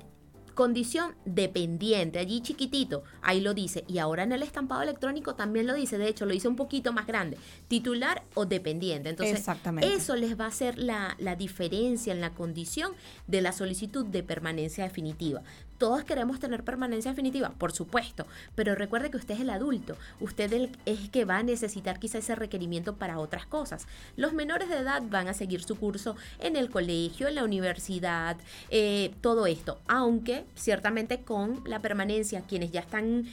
condición dependiente, allí chiquitito, ahí lo dice. Y ahora en el estampado electrónico también lo dice, de hecho lo dice un poquito más grande, titular o dependiente. Entonces, eso les va a hacer la, la diferencia en la condición de la solicitud de permanencia definitiva. Todos queremos tener permanencia definitiva, por supuesto, pero recuerde que usted es el adulto, usted es el que va a necesitar quizá ese requerimiento para otras cosas. Los menores de edad van a seguir su curso en el colegio, en la universidad, eh, todo esto, aunque ciertamente con la permanencia, quienes ya están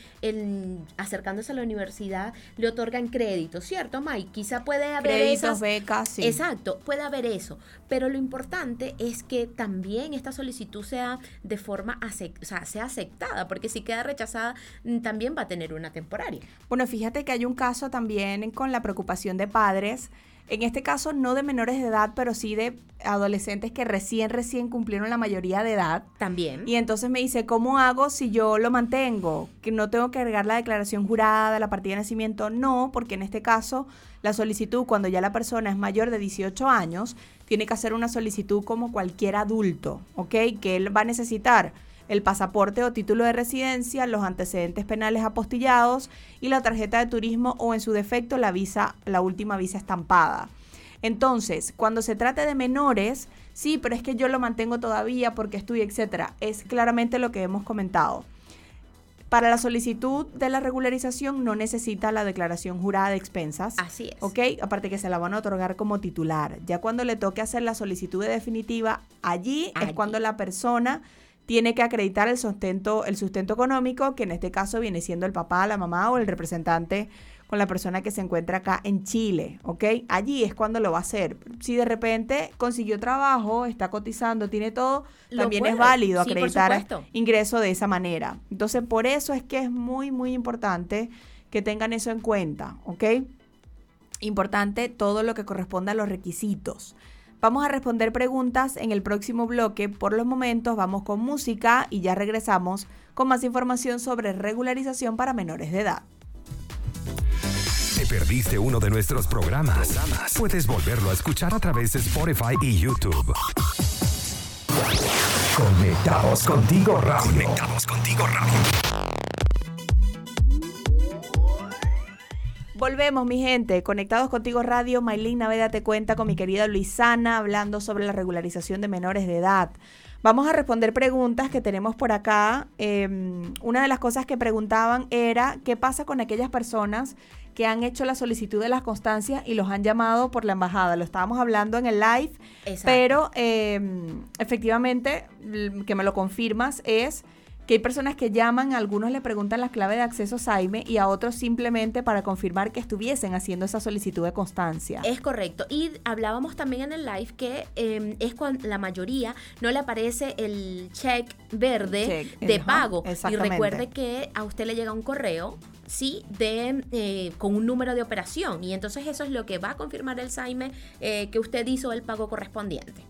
acercándose a la universidad le otorgan crédito, ¿cierto, Mike? Quizá puede haber
Créditos, becas, sí.
Exacto, puede haber eso, pero lo importante es que también esta solicitud sea de forma aceptada o sea, sea aceptada, porque si queda rechazada mm, también va a tener una temporaria.
Bueno, fíjate que hay un caso también con la preocupación de padres. En este caso no de menores de edad, pero sí de adolescentes que recién, recién cumplieron la mayoría de edad.
También.
Y entonces me dice, ¿cómo hago si yo lo mantengo? Que no tengo que agregar la declaración jurada, la partida de nacimiento. No, porque en este caso la solicitud, cuando ya la persona es mayor de 18 años, tiene que hacer una solicitud como cualquier adulto, ¿ok? Que él va a necesitar el pasaporte o título de residencia, los antecedentes penales apostillados y la tarjeta de turismo o en su defecto la visa, la última visa estampada. Entonces, cuando se trate de menores, sí, pero es que yo lo mantengo todavía porque estudio, etcétera, es claramente lo que hemos comentado. Para la solicitud de la regularización no necesita la declaración jurada de expensas.
Así es.
¿Ok? Aparte que se la van a otorgar como titular. Ya cuando le toque hacer la solicitud de definitiva, allí. es cuando la persona tiene que acreditar el sustento, el sustento económico, que en este caso viene siendo el papá, la mamá o el representante con la persona que se encuentra acá en Chile, ¿ok? Allí es cuando lo va a hacer. Si de repente consiguió trabajo, está cotizando, tiene todo, también es válido acreditar ingreso de esa manera. Entonces, por eso es que es muy, muy importante que tengan eso en cuenta, ¿ok? Importante todo lo que corresponda a los requisitos. Vamos a responder preguntas en el próximo bloque. Por los momentos vamos con música y ya regresamos con más información sobre regularización para menores de edad.
¿Te perdiste uno de nuestros programas? Puedes volverlo a escuchar a través de Spotify y YouTube. Conectados contigo radio. Conectados contigo radio.
Volvemos, mi gente. Conectados contigo Radio, Maylin Naveda te cuenta con mi querida Luisana hablando sobre la regularización de menores de edad. Vamos a responder preguntas que tenemos por acá. Em, una de las cosas que preguntaban era qué pasa con aquellas personas que han hecho la solicitud de las constancias y los han llamado por la embajada. Lo estábamos hablando en el live, pero em, efectivamente, que me lo confirmas, es que hay personas que llaman, a algunos le preguntan la clave de acceso Saime y a otros simplemente para confirmar que estuviesen haciendo esa solicitud de constancia.
Es correcto. Y hablábamos también en el live que em, es cuando la mayoría no le aparece el check verde de pago. Y recuerde que a usted le llega un correo sí, de, eh, con un número de operación. Y entonces eso es lo que va a confirmar el SAIME eh, que usted hizo el pago correspondiente.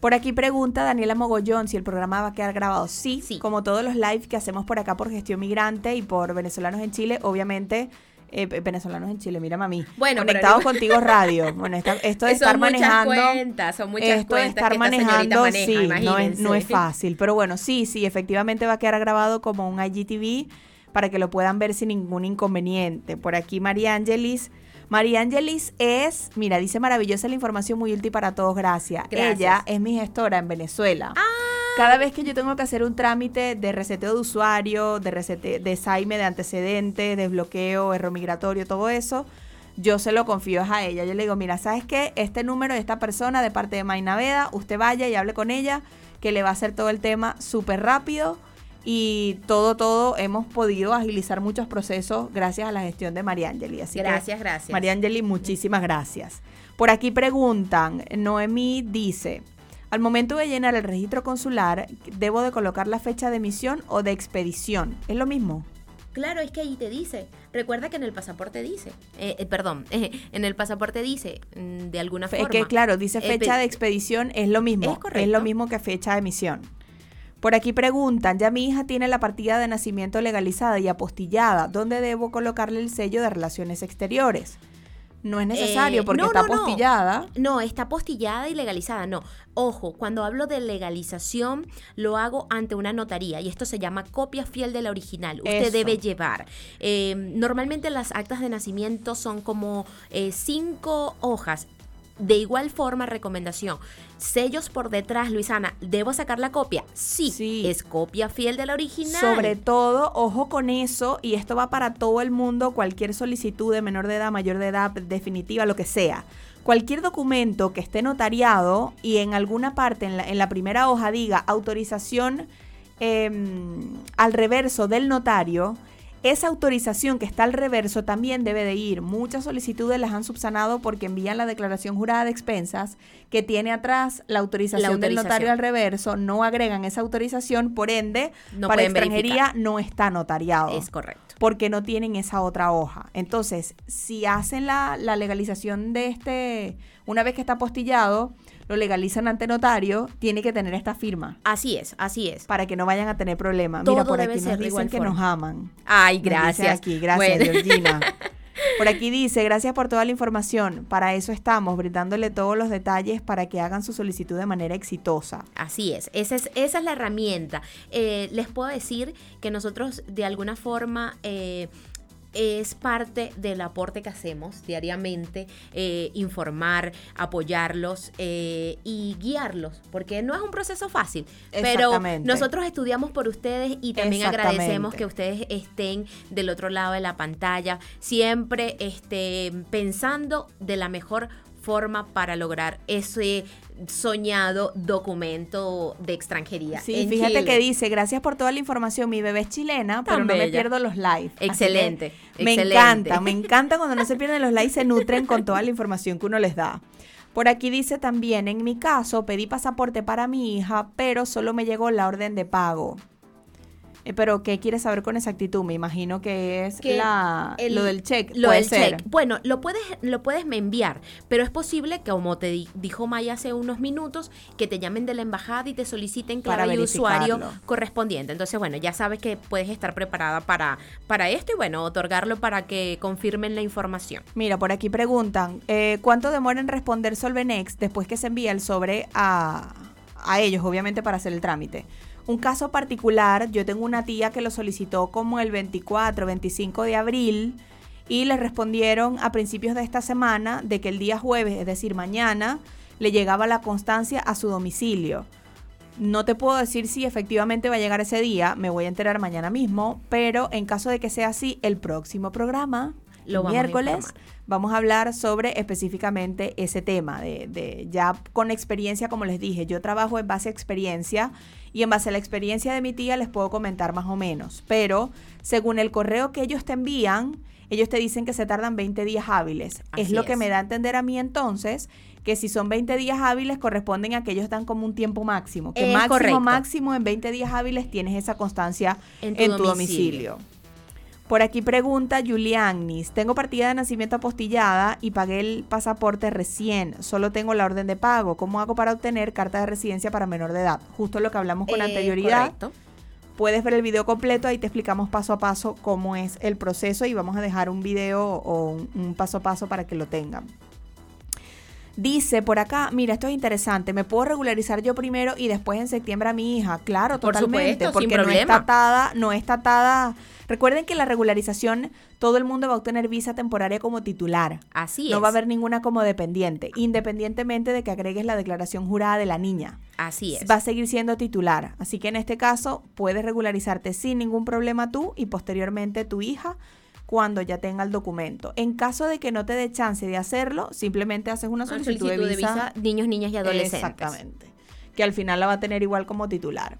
Por aquí pregunta Daniela Mogollón si el programa va a quedar grabado. Sí, sí. como todos los lives que hacemos por acá por Gestión Migrante y por Venezolanos en Chile, obviamente. Eh, venezolanos en Chile, mira mami. Bueno, conectados contigo radio. Bueno, esto de estar manejando.
Cuentas, son muchas
esto de estar manejando, sí, no es, no es fácil. Pero bueno, sí, sí, efectivamente va a quedar grabado como un IGTV para que lo puedan ver sin ningún inconveniente. Por aquí María Ángelis María Angelis es, mira, dice maravillosa la información, muy útil para todos, gracias.
Gracias.
Ella es mi gestora en Venezuela.
Ah.
Cada vez que yo tengo que hacer un trámite de reseteo de usuario, de resete, de SAIME, de antecedentes, desbloqueo, error migratorio, todo eso, yo se lo confío a ella. Yo le digo, mira, ¿sabes qué? Este número de esta persona de parte de Mainaveda, usted vaya y hable con ella, que le va a hacer todo el tema súper rápido y todo, todo hemos podido agilizar muchos procesos gracias a la gestión de María Angeli. Así que,
Gracias, gracias.
María Angeli, muchísimas gracias. Por aquí preguntan, Noemí dice, al momento de llenar el registro consular, ¿debo de colocar la fecha de emisión o de expedición? ¿Es lo mismo?
Claro, es que ahí te dice. Recuerda que en el pasaporte dice. eh, eh, perdón, en el pasaporte dice, mm, de alguna
Fe-
forma.
que claro, dice
eh,
fecha de expedición, es lo mismo.
Es correcto.
lo mismo que fecha de emisión. Por aquí preguntan, ya mi hija tiene la partida de nacimiento legalizada y apostillada, ¿dónde debo colocarle el sello de relaciones exteriores? No es necesario
Eh,
porque
no,
está
no,
apostillada.
No, está postillada y legalizada. No. Ojo, cuando hablo de legalización, lo hago ante una notaría y esto se llama copia fiel de la original. Usted
Eso.
debe llevar. Eh, normalmente las actas de nacimiento son como eh, cinco hojas. De igual forma, recomendación. Sellos por detrás, Luisana. ¿Debo sacar la copia? Sí.
Sí.
Es copia fiel de la original.
Sobre todo, ojo con eso, y esto va para todo el mundo, cualquier solicitud de menor de edad, mayor de edad, definitiva, lo que sea. Cualquier documento que esté notariado y en alguna parte, en la, en la primera hoja, diga autorización em, al reverso del notario, esa autorización que está al reverso también debe de ir. Muchas solicitudes las han subsanado porque envían la declaración jurada de expensas que tiene atrás la autorización,
La
del notario al reverso, no agregan esa autorización, por ende,
No
para extranjería
verificar.
no está notariado.
Es correcto.
Porque no tienen esa otra hoja. Entonces, si hacen la, la legalización de este, una vez que está apostillado, lo legalizan ante notario, tiene que tener esta firma
Así es, así es.
para que no vayan a tener problemas. Mira, por aquí nos dicen que
forma.
nos aman.
Ay, gracias.
Aquí, gracias,
Bueno.
Georgina. Por aquí dice, gracias por toda la información. Para eso estamos, brindándole todos los detalles para que hagan su solicitud de manera exitosa.
Así es, esa es, esa es la herramienta. Eh, les puedo decir que nosotros de alguna forma eh, es parte del aporte que hacemos diariamente, eh, informar, apoyarlos eh, y guiarlos, porque no es un proceso fácil, pero nosotros estudiamos por ustedes y también agradecemos que ustedes estén del otro lado de la pantalla, siempre este, pensando de la mejor forma para lograr ese soñado documento de extranjería.
Sí,
en
fíjate
Chile.
que dice, gracias por toda la información, mi bebé es chilena, pero no me pierdo los live. Que
Excelente,
Me
excelente.
encanta, me encanta cuando no se pierden los lives, se nutren con toda la información que uno les da. Por aquí dice también, en mi caso pedí pasaporte para mi hija, pero solo me llegó la orden de pago. Eh, pero, ¿qué quieres saber con exactitud? Me imagino que es
que
la,
el-
lo del check.
Lo
puede
del
ser.
check. Bueno, lo puedes, lo puedes me enviar, pero es posible que, como te di- dijo Maya hace unos minutos, que te llamen de la embajada y te soliciten clave y usuario correspondiente. Entonces, bueno, ya sabes que puedes estar preparada para, para esto y bueno, otorgarlo para que confirmen la información.
Mira, por aquí preguntan, eh, ¿cuánto demora en responder Solvenex después que se envía el sobre a, a ellos, obviamente, para hacer el trámite? Un caso particular, yo tengo una tía que lo solicitó como el 24, 25 de abril y le respondieron a principios de esta semana de que el día jueves, es decir, mañana, le llegaba la constancia a su domicilio. No te puedo decir si efectivamente va a llegar ese día, me voy a enterar mañana mismo, pero en caso de que sea así, el próximo programa,
Lo vamos
miércoles, vamos a hablar sobre específicamente ese tema, de, de ya con experiencia, como les dije, yo trabajo en base a experiencia y en base a la experiencia de mi tía les puedo comentar más o menos, pero según el correo que ellos te envían, ellos te dicen que se tardan 20 días hábiles. es lo que me da a entender a mí entonces que si son 20 días hábiles corresponden a que ellos dan como un tiempo máximo, que
Es
máximo
correcto.
máximo en 20 días hábiles tienes esa constancia
En
en
tu
tu,
domicilio.
domicilio. Por aquí pregunta Julianis, tengo partida de nacimiento apostillada y pagué el pasaporte recién, solo tengo la orden de pago, ¿cómo hago para obtener carta de residencia para menor de edad? Justo lo que hablamos con
Eh,
anterioridad.
correcto.
Puedes ver el video completo, ahí te explicamos paso a paso cómo es el proceso y vamos a dejar un video o un, un paso a paso para que lo tengan. Dice por acá, mira, esto es interesante, me puedo regularizar yo primero y después en septiembre a mi hija. Claro,
Por
totalmente,
supuesto,
porque
sin
no
problema.
está atada, no está atada. Recuerden que la regularización todo el mundo va a obtener visa temporaria como titular.
Así
no
es.
va a haber ninguna como dependiente, independientemente de que agregues la declaración jurada de la niña.
Así es.
Va a seguir siendo titular. Así que en este caso puedes regularizarte sin ningún problema tú y posteriormente tu hija cuando ya tenga el documento. En caso de que no te dé chance de hacerlo, simplemente haces una solicitud, de, visa,
niños, niñas y adolescentes.
Exactamente. Que al final la va a tener igual como titular.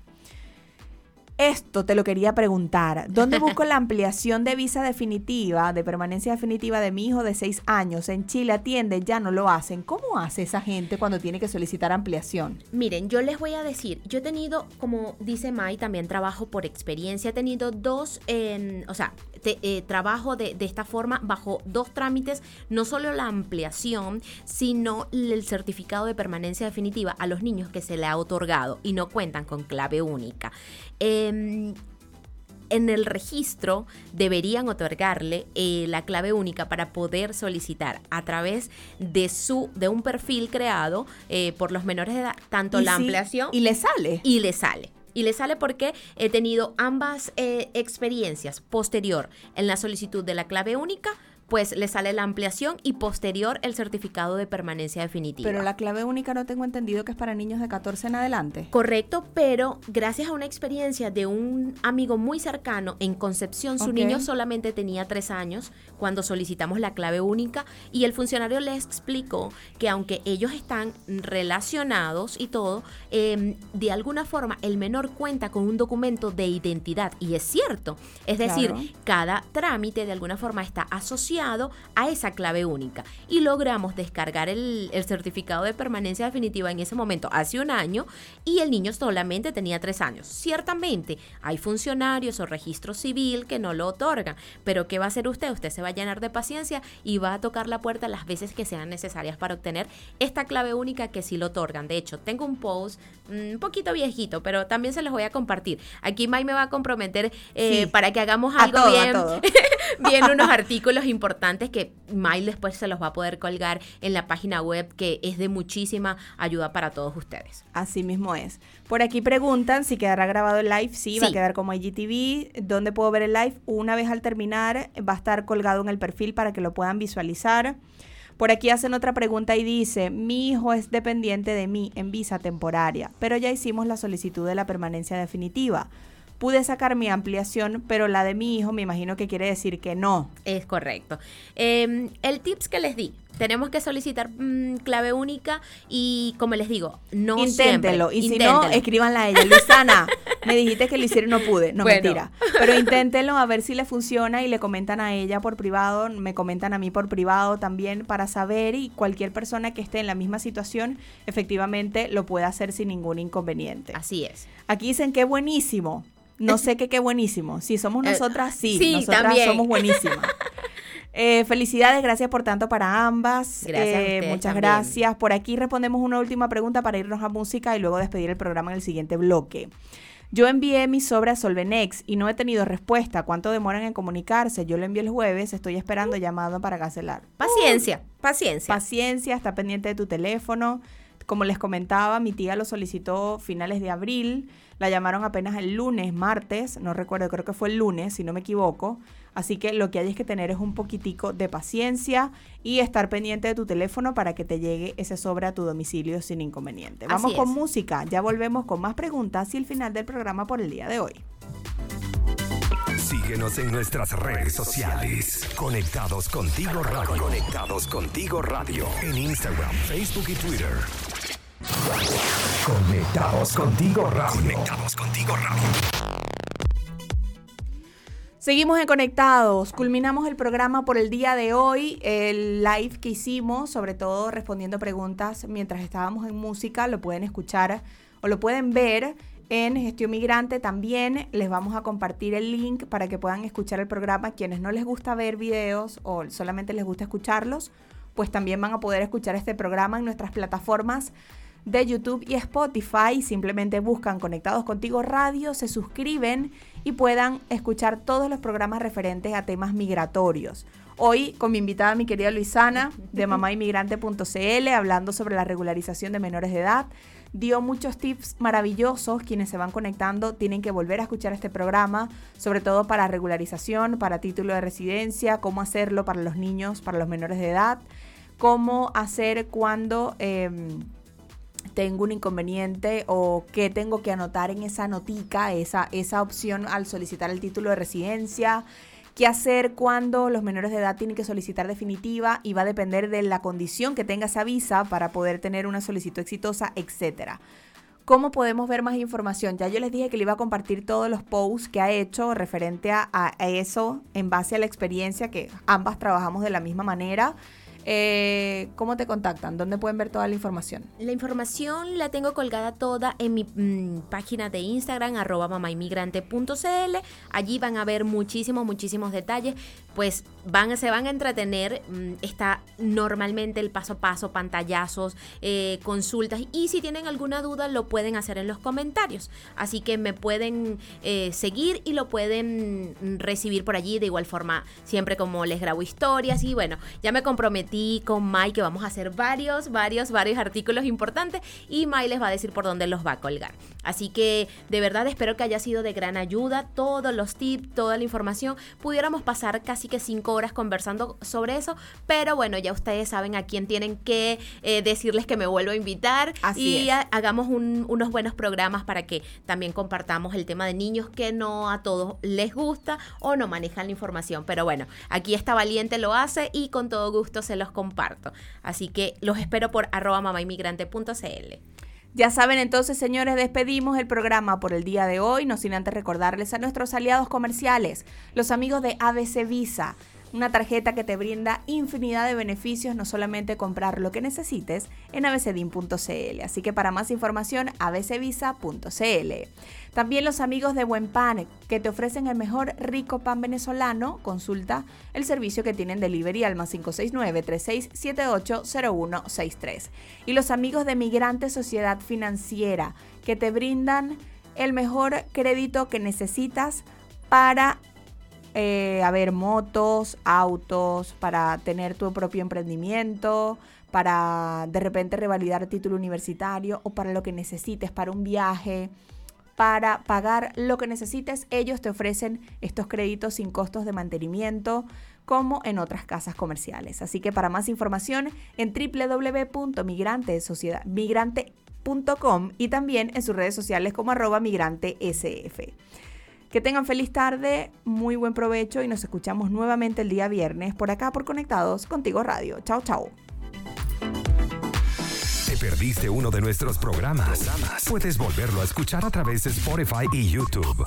Esto te lo quería preguntar. ¿Dónde busco la ampliación de visa definitiva, de permanencia definitiva de mi hijo de 6 años? En Chile atiende, ya no lo hacen. ¿Cómo hace esa gente cuando tiene que solicitar ampliación?
Miren, yo les voy a decir, yo he tenido, como dice Mai, también trabajo por experiencia, he tenido dos, o sea, te- eh, trabajo de, de esta forma bajo dos trámites, no solo la ampliación, sino el certificado de permanencia definitiva a los niños que se le ha otorgado y no cuentan con clave única. Em, en el registro deberían otorgarle eh, la clave única para poder solicitar a través de su de un perfil creado eh, por los menores de edad tanto la ampliación
Y le sale.
y le sale. Y le sale porque he tenido ambas eh, experiencias posterior en la solicitud de la clave única, pues le sale la ampliación y posterior el certificado de permanencia definitiva.
Pero la clave única no tengo entendido que es para niños de 14 en adelante.
Correcto, pero gracias a una experiencia de un amigo muy cercano en Concepción, su niño solamente tenía tres años cuando solicitamos la clave única y el funcionario le explicó que aunque ellos están relacionados y todo, eh, de alguna forma el menor cuenta con un documento de identidad y es cierto. Es decir,
Claro.
cada trámite de alguna forma está asociado a esa clave única y logramos descargar el, el certificado de permanencia definitiva en ese momento hace un año y el niño solamente tenía tres años. Ciertamente hay funcionarios o registro civil que no lo otorgan, pero ¿qué va a hacer usted? Usted se va a llenar de paciencia y va a tocar la puerta las veces que sean necesarias para obtener esta clave única que sí lo otorgan. De hecho, tengo un post mm, un poquito viejito, pero también se los voy a compartir. Aquí May me va a comprometer eh,
Sí.
para que hagamos algo
todo,
bien, bien unos artículos importantes que May después se los va a poder colgar en la página web que es de muchísima ayuda para todos ustedes.
Así mismo es. Por aquí preguntan si quedará grabado el live. Sí, va a
Sí.
quedar como IGTV. ¿Dónde puedo ver el live? Una vez al terminar va a estar colgado en el perfil para que lo puedan visualizar. Por aquí hacen otra pregunta y dice, mi hijo es dependiente de mí en visa temporaria, pero ya hicimos la solicitud de la permanencia definitiva. Pude sacar mi ampliación, pero la de mi hijo me imagino que quiere decir que no.
Es correcto. Eh, el tips que les di. Tenemos que solicitar mm, clave única y como les digo, no
Inténtenlo.
siempre.
Y si no, escríbanla a ella. Luisana, me dijiste que lo hicieron y no pude. No,
Bueno.
mentira. Pero inténtenlo a ver si le funciona y le comentan a ella por privado, me comentan a mí por privado también para saber y cualquier persona que esté en la misma situación efectivamente lo puede hacer sin ningún inconveniente.
Así es.
Aquí dicen que buenísimo. No sé qué qué buenísimo. Si somos
Eh,
nosotras, sí.
sí,
nosotras
también.
somos buenísimas. Eh, felicidades, gracias por tanto para ambas.
Gracias
Eh, muchas
también.
gracias. Por aquí respondemos una última pregunta para irnos a música y luego despedir el programa en el siguiente bloque. Yo envié mi sobre a Solvenex y no he tenido respuesta. ¿Cuánto demoran en comunicarse? Yo lo envié el jueves, estoy esperando llamado para cancelar.
Paciencia, paciencia.
Paciencia, está pendiente de tu teléfono. Como les comentaba, mi tía lo solicitó finales de abril. La llamaron apenas el lunes, martes, no recuerdo, creo que fue el lunes, si no me equivoco. Así que lo que hay es que tener es un poquitico de paciencia y estar pendiente de tu teléfono para que te llegue ese sobre a tu domicilio sin inconveniente. Vamos con música, ya volvemos con más preguntas y el final del programa por el día de hoy.
Síguenos en nuestras redes sociales. Conectados contigo radio. Conectados contigo radio. En Instagram, Facebook y Twitter. Conectados contigo radio. Conectados contigo radio.
Seguimos en Conectados. Culminamos el programa por el día de hoy. El live que hicimos, sobre todo respondiendo preguntas mientras estábamos en música, lo pueden escuchar o lo pueden ver en Gestión Migrante. También les vamos a compartir el link para que puedan escuchar el programa. Quienes no les gusta ver videos o solamente les gusta escucharlos, pues también van a poder escuchar este programa en nuestras plataformas de YouTube y Spotify. Simplemente buscan Conectados Contigo Radio, se suscriben y puedan escuchar todos los programas referentes a temas migratorios. Hoy con mi invitada, mi querida Luisana, de mamáinmigrante.cl, hablando sobre la regularización de menores de edad. Dio muchos tips maravillosos. Quienes se van conectando tienen que volver a escuchar este programa, sobre todo para regularización, para título de residencia, cómo hacerlo para los niños, para los menores de edad, cómo hacer cuando... Em, tengo un inconveniente o qué tengo que anotar en esa notica, esa, esa opción al solicitar el título de residencia, qué hacer cuando los menores de edad tienen que solicitar definitiva y va a depender de la condición que tenga esa visa para poder tener una solicitud exitosa, etcétera. ¿Cómo podemos ver más información? Ya yo les dije que le iba a compartir todos los posts que ha hecho referente a, a eso en base a la experiencia que ambas trabajamos de la misma manera. Eh, ¿Cómo te contactan? ¿Dónde pueden ver toda la información?
La información la tengo colgada toda en mi mm, página de Instagram, arroba mamainmigrante.cl. Allí van a ver muchísimos, muchísimos detalles. Pues van, se van a entretener. Mm, está normalmente el paso a paso, pantallazos, eh, consultas. Y si tienen alguna duda, lo pueden hacer en los comentarios. Así que me pueden eh, seguir y lo pueden mm, recibir por allí. De igual forma, siempre como les grabo historias. Y bueno, ya me comprometí con Mai que vamos a hacer varios, varios, varios artículos importantes y Mai les va a decir por dónde los va a colgar. Así que de verdad espero que haya sido de gran ayuda todos los tips, toda la información. Pudiéramos pasar casi que cinco horas conversando sobre eso, pero bueno, ya ustedes saben a quién tienen que eh, decirles que me vuelvo a invitar y hagamos unos buenos programas para que también compartamos el tema de niños que no a todos les gusta o no manejan la información. Pero bueno, aquí está Valiente lo hace y con todo gusto se comparto. Así que los espero por arroba mamainmigrante.cl.
Ya saben entonces, señores, despedimos el programa por el día de hoy, no sin antes recordarles a nuestros aliados comerciales, los amigos de ABC Visa una tarjeta que te brinda infinidad de beneficios, no solamente comprar lo que necesites en abcdin.cl. Así que para más información, abcvisa.cl. También los amigos de Buen Pan, que te ofrecen el mejor rico pan venezolano. Consulta el servicio que tienen delivery al más 569-3678-0163. Y los amigos de Migrante Sociedad Financiera, que te brindan el mejor crédito que necesitas para eh, a ver, motos, autos, para tener tu propio emprendimiento, para de repente revalidar título universitario o para lo que necesites, para un viaje, para pagar lo que necesites, ellos te ofrecen estos créditos sin costos de mantenimiento como en otras casas comerciales. Así que para más información en www.migrante.com y también en sus redes sociales como arroba migrantesf. Que tengan feliz tarde, muy buen provecho y nos escuchamos nuevamente el día viernes por acá por Conectados Contigo Radio. Chao, chao.
¿Te perdiste uno de nuestros programas? Puedes volverlo a escuchar a través de Spotify y YouTube.